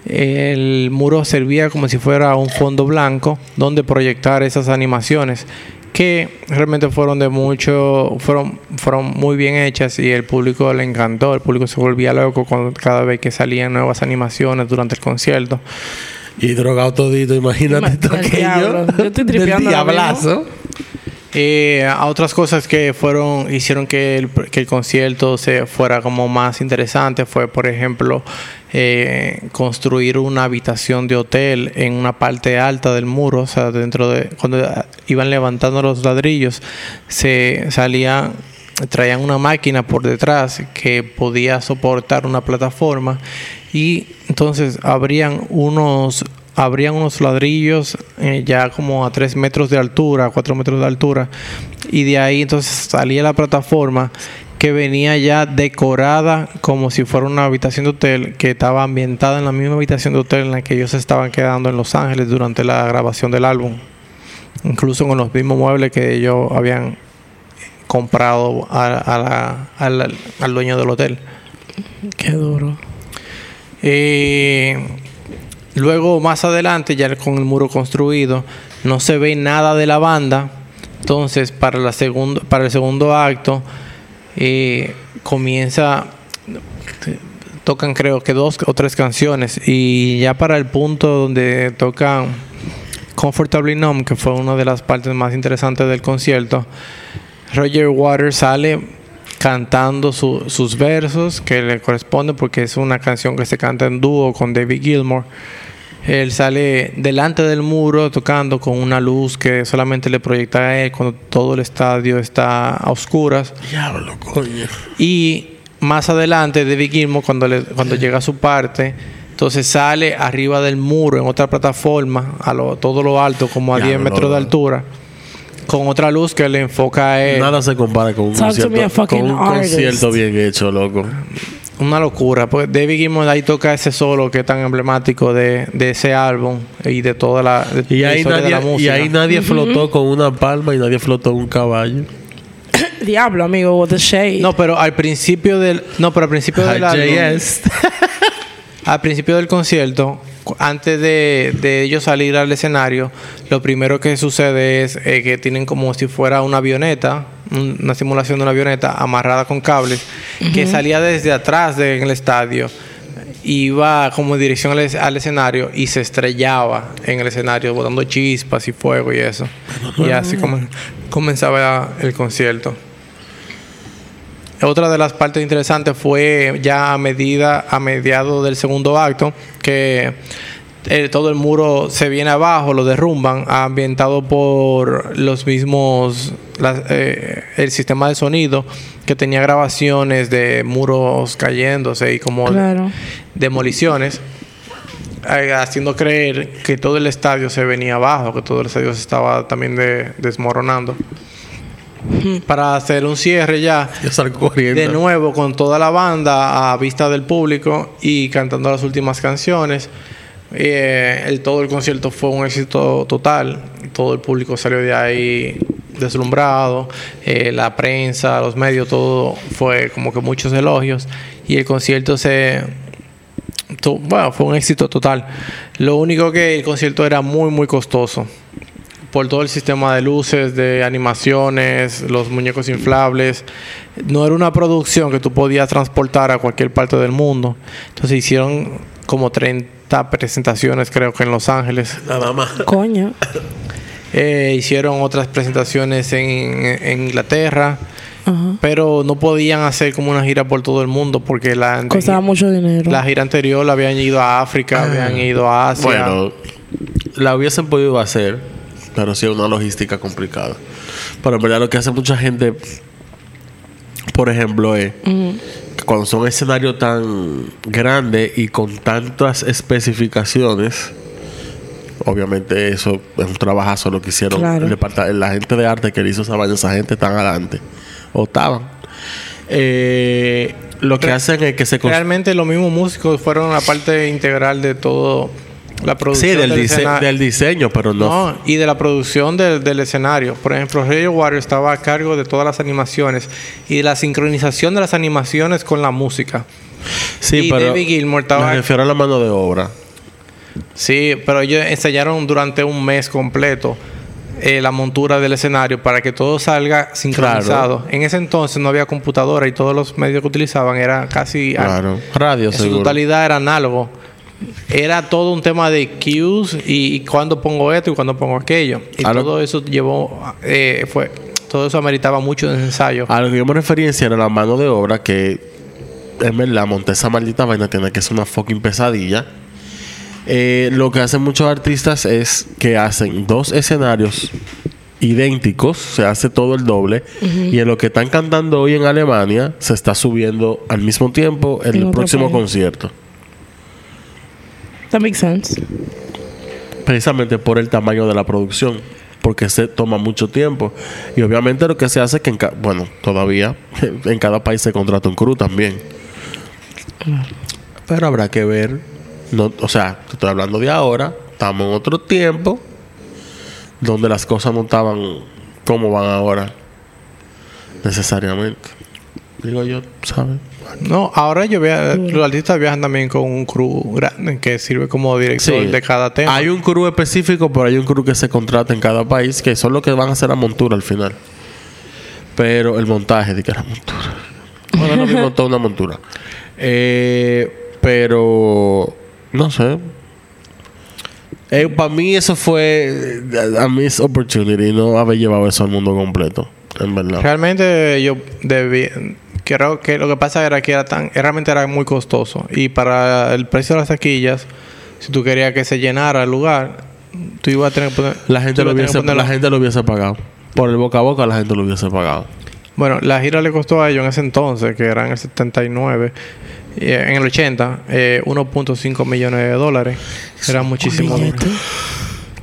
el muro servía como si fuera un fondo blanco donde proyectar esas animaciones que realmente fueron de mucho, fueron, fueron muy bien hechas y el público le encantó, el público se volvía loco cuando, cada vez que salían nuevas animaciones durante el concierto. Y drogado todito, imagínate todo Del aquello. diablo. Yo estoy [LAUGHS] Del tripeando ahora diablazo. Eh, a otras cosas que fueron hicieron que el, concierto se fuera como más interesante fue por ejemplo eh, construir una habitación de hotel en una parte alta del muro o sea dentro de cuando iban levantando los ladrillos se salía traían una máquina por detrás que podía soportar una plataforma y entonces habrían unos habrían unos ladrillos eh, ya como a 3 metros de altura, 4 metros de altura, y de ahí entonces salía la plataforma que venía ya decorada como si fuera una habitación de hotel que estaba ambientada en la misma habitación de hotel en la que ellos estaban quedando en Los Ángeles durante la grabación del álbum, incluso con los mismos muebles que ellos habían comprado a- a la- al, al dueño del hotel. Qué duro. Eh, luego, más adelante, ya con el muro construido, no se ve nada de la banda. Entonces, para, la para el segundo acto, eh, comienza. Tocan, creo que dos o tres canciones. Y ya para el punto donde tocan Comfortably Numb, que fue una de las partes más interesantes del concierto, Roger Waters sale cantando su- sus versos que le corresponden porque es una canción que se canta en dúo con David Gilmour. Él sale delante del muro tocando con una luz que solamente le proyecta a él cuando todo el estadio está a oscuras. Diablo, coño. Y más adelante, David Gilmour, cuando, le- cuando llega a su parte, entonces sale arriba del muro en otra plataforma, a lo, todo lo alto, como a Ya, 10 no, metros de altura, con otra luz que le enfoca a él. Nada se compara con un, concierto, con un concierto bien hecho, loco. Una locura, pues David Gilmour ahí toca ese solo que es tan emblemático de, de ese álbum y de toda la, de Y ahí, historia de nadie, la y música. ahí nadie flotó con una palma y nadie flotó un caballo. [COUGHS] Diablo, amigo, what the shade. No, pero al principio del no, pero al principio [LAUGHS] del álbum, [LAUGHS] al principio del concierto, antes de, de ellos salir al escenario, lo primero que sucede es eh, que tienen como si fuera una avioneta, un- una simulación de una avioneta amarrada con cables, que salía desde atrás del estadio, iba como en dirección al, al escenario y se estrellaba en el escenario, botando chispas y fuego y eso. Y así como comenzaba el concierto. Otra de las partes interesantes fue ya a medida, a mediados del segundo acto, que eh, todo el muro se viene abajo, lo derrumban, ambientado por los mismos, las- eh, el sistema de sonido que tenía grabaciones de muros cayéndose y como Claro. demoliciones, eh, haciendo creer que todo el estadio se venía abajo, que todo el estadio se estaba también de- desmoronando. Para hacer un cierre ya, Yo salgo corriendo. de nuevo con toda la banda a vista del público y cantando las últimas canciones. Eh, el, todo el concierto fue un éxito total. Todo el público salió de ahí deslumbrado. Eh, la prensa, los medios, todo fue como que muchos elogios. Y el concierto se... tu- bueno, fue un éxito total. Lo único que el concierto era muy, muy costoso por todo el sistema de luces, de animaciones, los muñecos inflables. No era una producción que tú podías transportar a cualquier parte del mundo. Entonces hicieron como 30 presentaciones, creo que en Los Ángeles. Nada más. Coño. [LAUGHS] Eh, hicieron otras presentaciones en, en Inglaterra, pero no podían hacer como una gira por todo el mundo porque la, Costaba mucho dinero. la gira anterior la habían ido a África, habían ido a Asia. Bueno, la hubiesen podido hacer, pero sí es una logística complicada. Pero en verdad lo que hace mucha gente, por ejemplo, es que cuando son escenarios tan grandes y con tantas especificaciones, obviamente eso es un trabajazo lo que hicieron Claro. el departa- la gente de arte que le hizo esa vaina, esa gente tan adelante, o estaban. Eh, lo que Re- hacen es que se Realmente los mismos músicos fueron la parte integral de todo la Sí, producción del, del, dise- escena- del diseño, pero no, No, y de la producción del, del escenario. Por ejemplo, Roger Waters estaba a cargo de todas las animaciones y de la sincronización de las animaciones con la música. Sí, Y pero David Gilmour estaba- me refiero a la mano de obra. Sí, pero ellos ensayaron durante un mes completo eh, la montura del escenario para que todo salga sincronizado. En ese entonces no había computadora y todos los medios que utilizaban era casi... Claro. Radio, en su totalidad era análogo. Era todo un tema de cues y, y cuándo pongo esto y cuándo pongo aquello. Y A lo- todo eso llevó, eh, fue, todo eso ameritaba mucho de ensayo. A lo que yo me referencia era la mano de obra que en verdad montar esa maldita vaina tiene que ser una fucking pesadilla. Eh, lo que hacen muchos artistas es que hacen dos escenarios idénticos, se hace todo el doble, y en lo que están cantando hoy en Alemania se está subiendo al mismo tiempo en En el próximo país. concierto. That makes sense. precisamente por el tamaño de la producción, porque se toma mucho tiempo. Y obviamente lo que se hace es que, en bueno, todavía [LAUGHS] en cada país se contrata un crew también. Pero habrá que ver, no, o sea, estoy hablando de ahora, estamos en otro tiempo, donde las cosas no estaban como van ahora, necesariamente. Digo yo, ¿sabes? No, ahora yo vea, los artistas viajan también con un crew grande que sirve como director Sí. de cada tema. Hay un crew específico, pero hay un crew que se contrata en cada país, que son los que van a hacer la montura al final. Pero el montaje de que la montura. Bueno, no me [LAUGHS] montó una montura. Eh, pero no sé. para mí eso fue eh, a mis opportunity, no haber llevado eso al mundo completo, en verdad. Realmente yo debí, creo que lo que pasa era que era tan, realmente era muy costoso y para el precio de las taquillas, si tú querías que se llenara el lugar, tú ibas a tener que poner, La gente, lo hubiese, la gente lo hubiese pagado. Por el boca a boca la gente lo hubiese pagado. Bueno, la gira le costó a ellos en ese entonces, que era en el 79, eh, en el 80, eh, 1.5 millones de dólares. Era muchísimo dinero.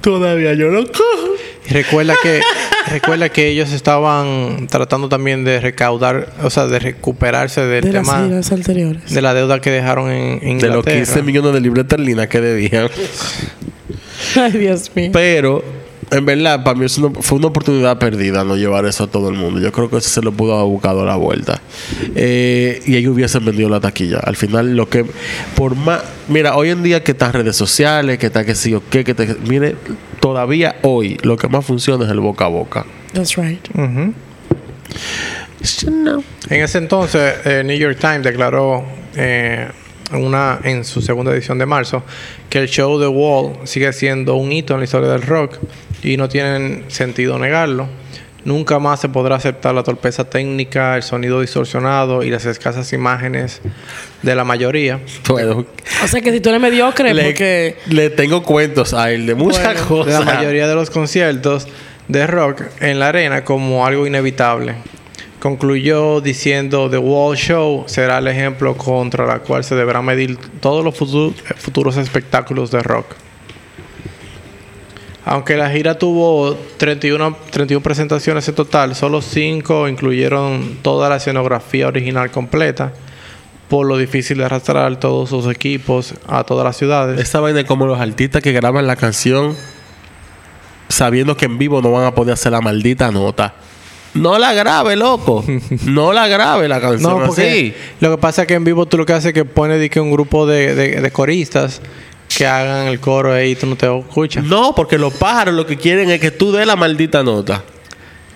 Todavía yo no cojo. Y recuerda que [LAUGHS] recuerda que ellos estaban tratando también de recaudar, o sea, de recuperarse del De las tema anteriores. de la deuda que dejaron en, en De los Inglaterra. 15 millones de libras esterlinas que debían. Ay, Dios mío. Pero, en verdad, para mí es una- fue una oportunidad perdida no llevar eso a todo el mundo. Yo creo que eso se lo pudo haber buscado a la vuelta. Eh, y ellos hubiesen vendido la taquilla. Al final, lo que. Por más. Mira, hoy en día que están redes sociales, que está que sí o qué, que te. Mire, todavía hoy lo que más funciona es el boca a boca. That's right. Ujú. No. En ese entonces, el New York Times declaró eh, una, en su segunda edición de marzo que el show The Wall sigue siendo un hito en la historia del rock y no tiene sentido negarlo. Nunca más se podrá aceptar la torpeza técnica, el sonido distorsionado y las escasas imágenes de la mayoría. Bueno, O sea que si tú eres mediocre, le, porque. le tengo cuentos a él de muchas Bueno, cosas. La mayoría de los conciertos de rock en la arena como algo inevitable. Concluyó diciendo The Wall Show será el ejemplo contra la cual se deberán medir todos los futu- futuros espectáculos de rock. Aunque la gira tuvo 31, 31 presentaciones en total, solo 5 incluyeron toda la escenografía original completa, por lo difícil de arrastrar todos sus equipos a todas las ciudades. Esta vaina es como los artistas que graban la canción sabiendo que en vivo no van a poder hacer la maldita nota. No la grabe, loco. [LAUGHS] No la grabe la canción No, porque así. lo que pasa es que en vivo tú lo que haces es que pones que un grupo de, de- de coristas que hagan el coro ahí y tú no te escuchas. No, porque los pájaros lo que quieren es que tú des la maldita nota.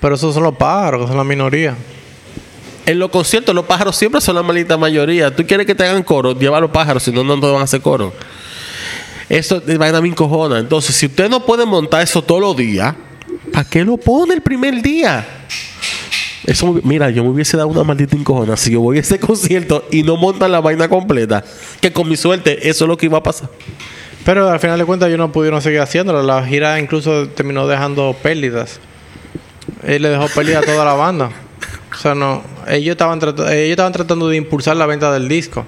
Pero esos son los pájaros, que son la minoría. En los conciertos los pájaros siempre son la maldita mayoría. Tú quieres que te hagan coro, lleva a los pájaros, si no, no te van a hacer coro. Eso vaina me encojona. Entonces, si usted no puede montar eso todos los días, ¿para qué lo pone el primer día? Eso, mira, yo me hubiese dado una maldita encojona si yo voy a ese [LAUGHS] concierto y no montan la vaina completa. Que con mi suerte, eso es lo que iba a pasar. Pero al final de cuentas ellos no pudieron seguir haciéndolo. La gira incluso terminó dejando pérdidas. Él le dejó pérdidas a toda la banda. O sea, no. Ellos estaban, ellos estaban tratando de impulsar la venta del disco.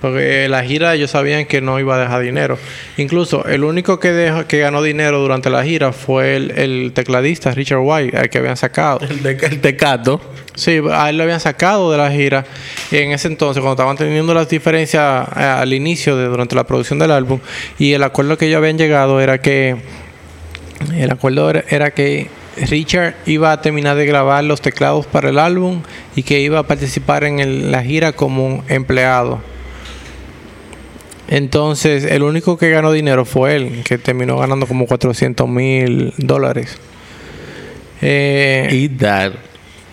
Porque la gira ellos sabían que no iba a dejar dinero. Incluso el único que, dejó, que ganó dinero durante la gira fue el, el tecladista Richard White, al que habían sacado. El, de, el tecato. Sí, a él lo habían sacado de la gira. Y en ese entonces, cuando estaban teniendo las diferencias eh, al inicio, de, durante la producción del álbum, y el acuerdo que ellos habían llegado era que. El acuerdo era, era que Richard iba a terminar de grabar los teclados para el álbum y que iba a participar en el- la gira como un empleado. Entonces, el único que ganó dinero fue él, que terminó ganando como 400 mil dólares. Eh, Y dar.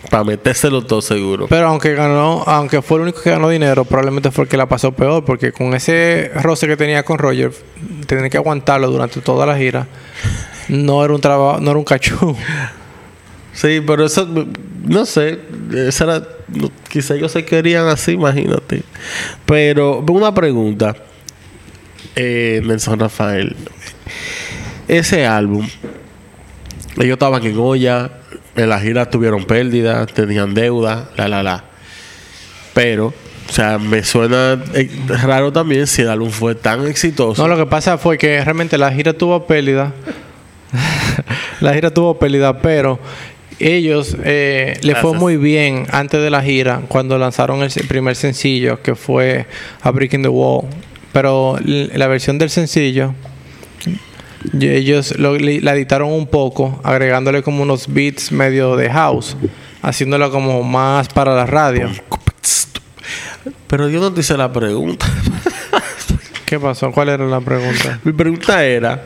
Para metérselo todo seguro. pero aunque ganó, aunque fue el único que ganó dinero, probablemente fue el que la pasó peor, porque con ese roce que tenía con Roger, tenía que aguantarlo durante toda la gira. No era un trabajo, no era un cachú. Sí, pero eso, no sé, esa era, quizá ellos se querían así, imagínate. Pero una pregunta, eh, Nelson Rafael, ese álbum, ellos estaban en olla, en la gira tuvieron pérdidas, tenían deuda, la, la, la. Pero, o sea, me suena eh, raro también si el álbum fue tan exitoso. No, lo que pasa fue que realmente la gira tuvo pérdida. [LAUGHS] la gira tuvo pérdida, pero ellos eh, le fue muy bien antes de la gira cuando lanzaron el primer sencillo que fue A Brick in the Wall. Pero la versión del sencillo ellos lo- la editaron un poco, agregándole como unos beats medio de house, haciéndolo como más para la radio. Pero yo no te hice la pregunta. ¿Qué pasó? ¿Cuál era la pregunta? Mi pregunta era,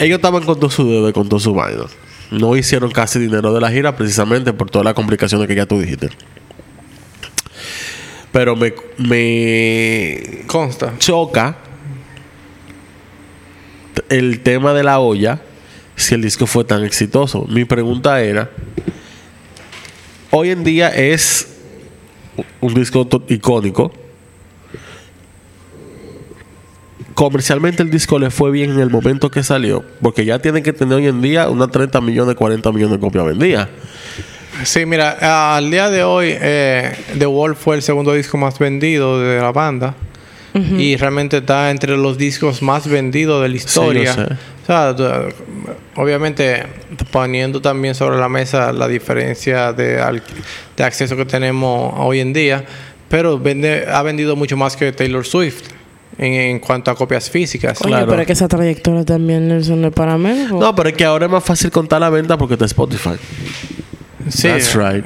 ellos estaban con todo su dedo y con todo su vaina. No hicieron casi dinero de la gira precisamente por todas las complicaciones que ya tú dijiste. Pero me, me Consta. choca el tema de la olla si el disco fue tan exitoso. Mi pregunta era, hoy en día es un disco icónico. Comercialmente el disco le fue bien en el momento que salió, porque ya tienen que tener hoy en día unas 30 millones, 40 millones de copias vendidas. Sí, mira, al día de hoy, eh, The Wall fue el segundo disco más vendido de la banda. Y realmente está entre los discos más vendidos de la historia. sé. O sea, obviamente poniendo también sobre la mesa la diferencia de, al- de acceso que tenemos hoy en día. Pero vende, ha vendido mucho más que Taylor Swift en, en cuanto a copias físicas. Claro. pero es que esa trayectoria también Nelson no es para menos. No, pero es que ahora es más fácil contar la venta porque está Spotify. Sí, That's right.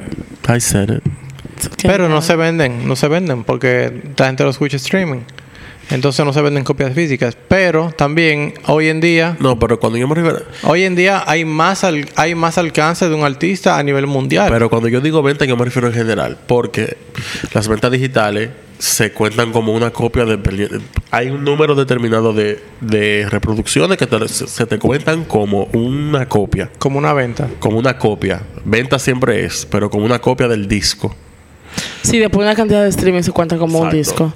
I said it. Que Pero no se venden, no se venden porque la gente lo escucha streaming. Entonces no se venden copias físicas. Pero también hoy en día, No, pero cuando yo me refiero... hoy en día hay más al- hay más alcance de un artista a nivel mundial. Pero cuando yo digo venta, yo me refiero en general. Porque las ventas digitales se cuentan como una copia de... Hay un número determinado de, de reproducciones que te- se te cuentan como una copia. como una venta. Como una copia. Venta siempre es, pero como una copia del disco. Sí, después una cantidad de streaming se cuenta como un disco.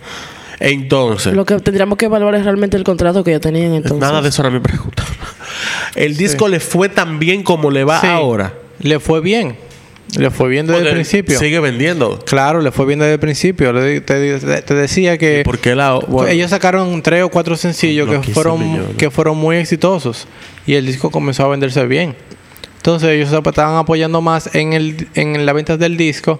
Entonces... Lo que tendríamos que evaluar es realmente el contrato que ya tenían entonces. Nada de eso era mi pregunta. [LAUGHS] El disco le fue tan bien como le va Sí. ahora. Le fue bien. Le fue bien desde el principio. Sigue vendiendo. Claro, le fue bien desde el principio. Le- te, te- te decía que ¿Por qué la.? bueno, ellos sacaron tres o cuatro sencillos que 15 fueron millones. que fueron muy exitosos y el disco comenzó a venderse bien. Entonces ellos estaban apoyando más en el en la venta del disco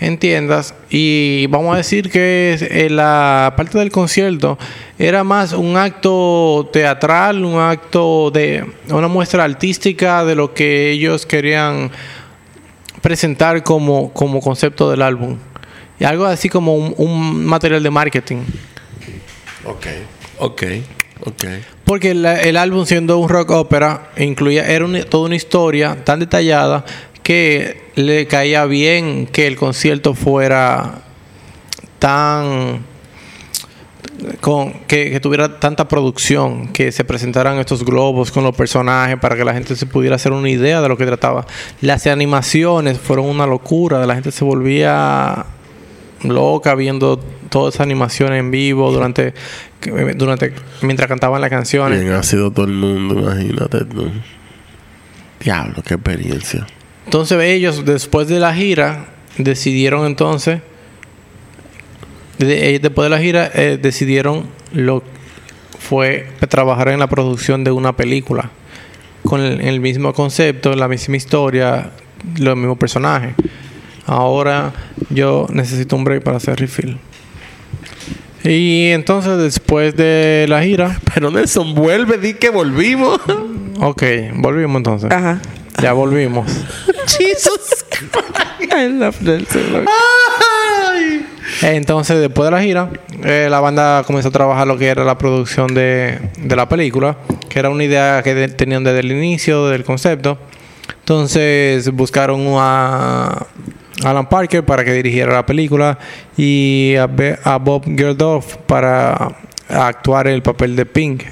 en tiendas y vamos a decir que eh, la parte del concierto era más un acto teatral, un acto de una muestra artística de lo que ellos querían presentar como, como concepto del álbum. Y algo así como un, un material de marketing. Ok. Ok. Ok. Porque la- el álbum siendo un rock ópera incluía era una- toda una historia tan detallada que le caía bien que el concierto fuera tan con que, que tuviera tanta producción, que se presentaran estos globos con los personajes para que la gente se pudiera hacer una idea de lo que trataba. Las animaciones fueron una locura, la gente se volvía loca viendo todas esas animaciones en vivo durante durante mientras cantaban las canciones. Bien ha sido todo el mundo, imagínate tú. Diablo, qué experiencia. Entonces ellos después de la gira decidieron entonces después de la gira eh, decidieron lo fue trabajar en la producción de una película con el, el mismo concepto, la misma historia, los mismos personajes. Ahora yo necesito un break para hacer refill. Y entonces después de la gira, [LAUGHS] Pero Nelson, vuelve, di que volvimos. [LAUGHS] ok, volvimos entonces. Ajá. Ya volvimos. [LAUGHS] Jesus. I love Nelson. Entonces, después de la gira, eh, la banda comenzó a trabajar lo que era la producción de, de la película, que era una idea que tenían desde el inicio del concepto. Entonces buscaron a Alan Parker para que dirigiera la película y a, Bob Geldof para actuar el papel de Pink.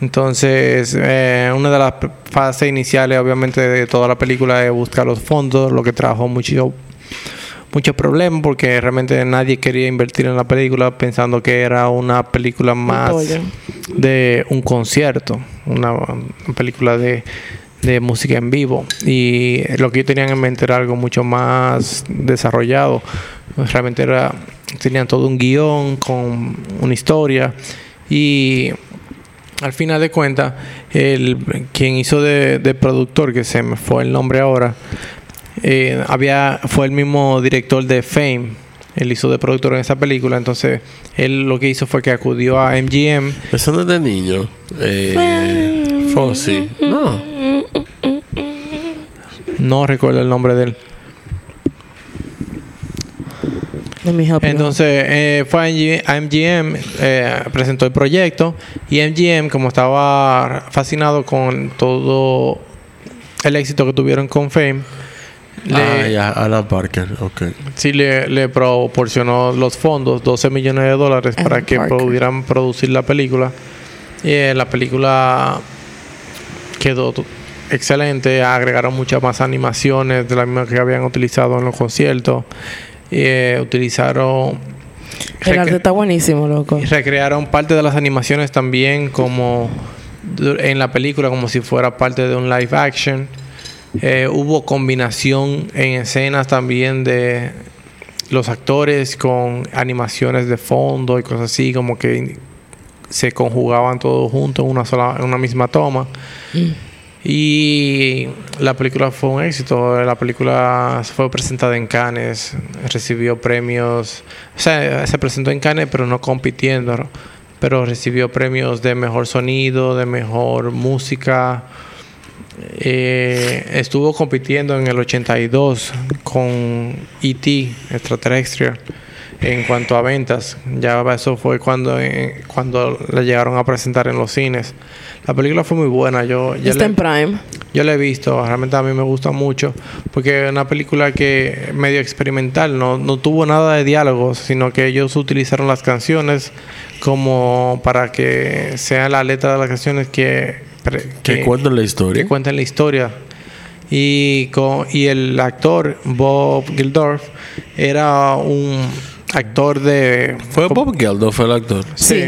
Entonces, eh, una de las fases iniciales, obviamente, de toda la película es buscar los fondos, lo que trajo mucho, muchos problemas porque realmente nadie quería invertir en la película pensando que era una película más de un concierto, una, película de, de música en vivo. Y lo que ellos tenían en mente era algo mucho más desarrollado. Realmente era, tenían todo un guion con una historia y al final de cuentas, el quien hizo de, de productor, que se me fue el nombre ahora, eh, había fue el mismo director de Fame. Él hizo de productor en esa película. Entonces, él lo que hizo fue que acudió a MGM. Eso no es de niño. Eh, Fossi. No. No recuerdo el nombre de él. Entonces eh, fue a MGM, eh, presentó el proyecto y MGM, como estaba fascinado con todo el éxito que tuvieron con Fame, le, Ah, ya, Alan Parker. Ok. sí le, le proporcionó los fondos, 12 millones de dólares, para Alan que Parker. pudieran producir la película. Y eh, la película quedó excelente, agregaron muchas más animaciones de las mismas que habían utilizado en los conciertos. Y, eh, utilizaron El arte está buenísimo, loco. y recrearon parte de las animaciones también como en la película como si fuera parte de un live action. Eh, hubo combinación en escenas también de los actores con animaciones de fondo y cosas así como que se conjugaban todos juntos en una sola en una misma toma. Y la película fue un éxito. La película fue presentada en Cannes, recibió premios. O sea, se presentó en Cannes, pero no compitiendo. Pero recibió premios de mejor sonido, de mejor música. Eh, estuvo compitiendo en el 82 con E.T. extraterrestre en cuanto a ventas. Ya eso fue cuando, eh, cuando la llegaron a presentar en los cines. La película fue muy buena. Yo, ya Está le- en Prime. yo la he visto, realmente a mí me gusta mucho, porque es una película que medio experimental, no, no tuvo nada de diálogos, sino que ellos utilizaron las canciones como para que sea la letra de las canciones que, Que cuentan la historia. que cuenten la historia. Y, con, y el actor Bob Geldof era un actor de... Fue Bob Geldof el actor. Sí. Sí.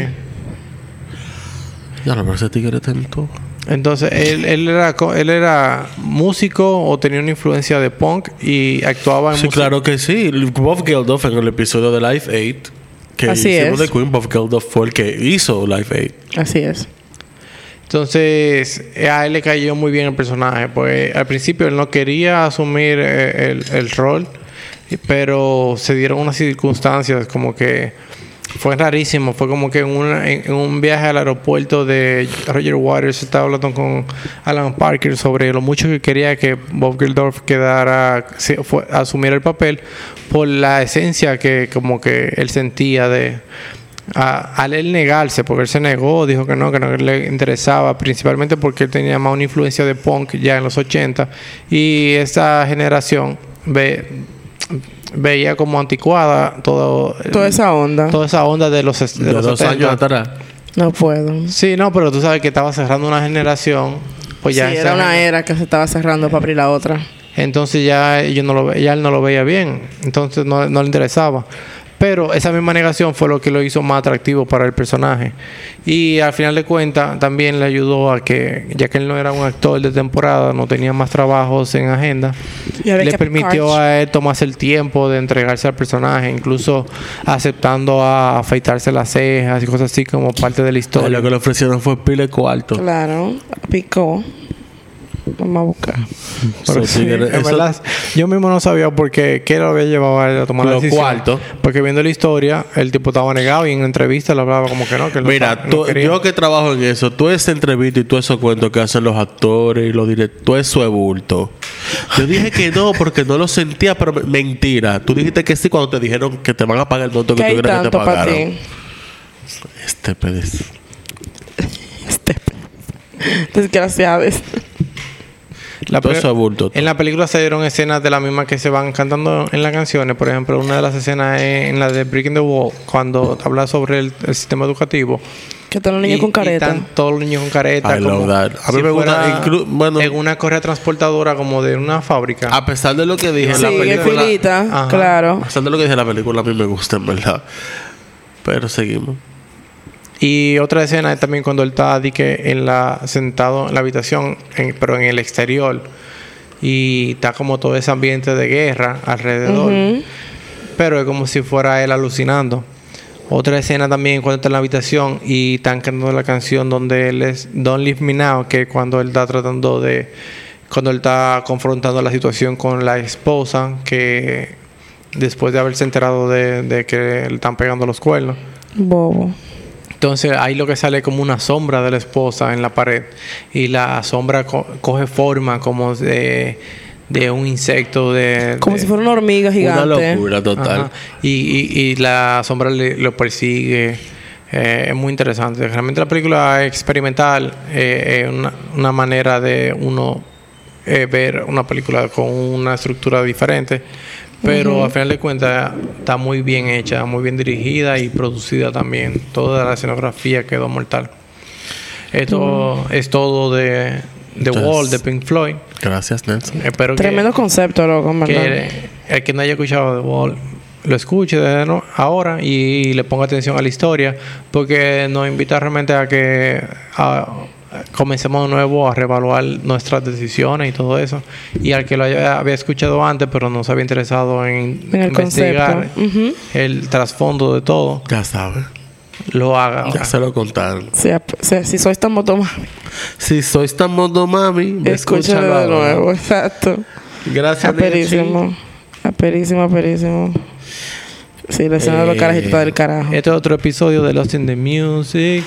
Ya, la verdad, ese tigre todo. Entonces, él, él, era, él era músico o tenía una influencia de punk y actuaba en Sí, música- claro que sí. Bob Geldof en el episodio de Life 8 que Así hicimos es. de Queen, Bob Geldof fue el que hizo Life 8. Así es. Entonces, a él le cayó muy bien el personaje. Pues al principio él no quería asumir eh, el, el rol, pero se dieron unas circunstancias como que fue rarísimo. Fue como que en, una- en- un viaje al aeropuerto de Roger Waters estaba hablando con Alan Parker sobre lo mucho que quería que Bob Geldof quedara, fue, asumiera el papel por la esencia que como que él sentía de a- al él negarse, porque él se negó, dijo que no, que no le interesaba, principalmente porque él tenía más una influencia de punk ya en los 80 y esa generación ve, veía como anticuada todo, Toda esa onda. toda esa onda de los, de De los dos 70. años atrás. No puedo. Sí, no, pero tú sabes que estaba cerrando una generación, pues ya sí, era una era que se estaba cerrando para abrir la otra. entonces ya yo no lo ya él no lo veía bien, entonces no, no le interesaba. Pero esa misma negación fue lo que lo hizo más atractivo para el personaje. Y al final de cuentas también le ayudó a que, ya que él no era un actor de temporada, no tenía más trabajos en agenda, le permitió a él tomarse el tiempo de entregarse al personaje, incluso aceptando a afeitarse las cejas y cosas así como parte de la historia. lo que le ofrecieron fue pile cuarto. Claro, picó. Vamos a buscar. Pero So, [LAUGHS] sí, tigre, en eso- verdad, yo mismo no sabía por qué, qué lo había llevado a él a tomar la decisión. cuartos. Porque viendo la historia, el tipo estaba negado y en entrevista le hablaba como que no, que Mira, no tú- yo que trabajo en eso, tú esa entrevista y tú esos cuentos que hacen los actores y los directores, eso es bulto. Yo dije que no porque no lo sentía, pero me- mentira. Tú dijiste que sí cuando te dijeron que te van a pagar el monto que ¿Qué tú que te pagaron. ti? Este pedez. Este. La Todo eso. En la película se dieron escenas de las mismas que se van cantando en las canciones. Por ejemplo, una de las escenas es en la de Breaking the Wall, cuando habla sobre el, el sistema educativo. Que están los niños Y- con y careta. están todos los niños con careta. I love that. A mí si me gusta, bueno- en una correa transportadora como de una fábrica. A pesar de lo que dije en sí, la en película. filita, Ajá. claro. A pesar de lo que dije en la película, a mí me gusta, en verdad. Pero seguimos. Y otra escena es también cuando él está que en la, sentado en la habitación, en- pero en el exterior. Y está como todo ese ambiente de guerra alrededor. Pero es como si fuera él alucinando. Otra escena también cuando está en la habitación y están cantando la canción donde él es Don't Leave Me Now, que cuando él está tratando de. Cuando él está confrontando la situación con la esposa, que después de haberse enterado de, de que le están pegando los cuernos. Bobo. Entonces ahí lo que sale es como una sombra de la esposa en la pared y la sombra co- coge forma como de, de un insecto de... Como de- si fuera una hormiga Una gigante. locura total. Y, y, y la sombra le- lo persigue. Eh, es muy interesante. Realmente la película es experimental. eh, es una, una manera de uno eh, ver una película con una estructura diferente. Pero al final de cuentas está muy bien hecha, muy bien dirigida y producida también. Toda la escenografía quedó mortal. Esto es todo de The Entonces- Wall de Pink Floyd. Gracias, Nelson. Espero que- Tremendo concepto, loco, verdad. que el que no haya escuchado The Wall lo escuche desde no- ahora y le ponga atención a la historia porque nos invita realmente a que a- comencemos de nuevo a reevaluar nuestras decisiones y todo eso y al que lo haya, había escuchado antes pero no se había interesado en, En el investigar el trasfondo de todo Ya sabes. lo haga Ya se lo contaron. Si, si- sois tan motomami, Si sois tan modo mami, escúchalo de nuevo. Exacto. Gracias. Aperísimo. Aperísimo, aperísimo. Sí, la escena de los Eh, carajitos del carajo. este es otro episodio de [LAUGHS] Lost in the Music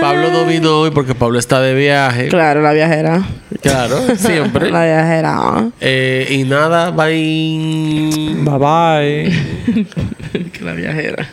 Pablo no vino hoy porque Pablo está de viaje. Claro, la viajera. Claro, [LAUGHS] siempre. La viajera. Eh, y nada, bye. bye bye [LAUGHS] la viajera.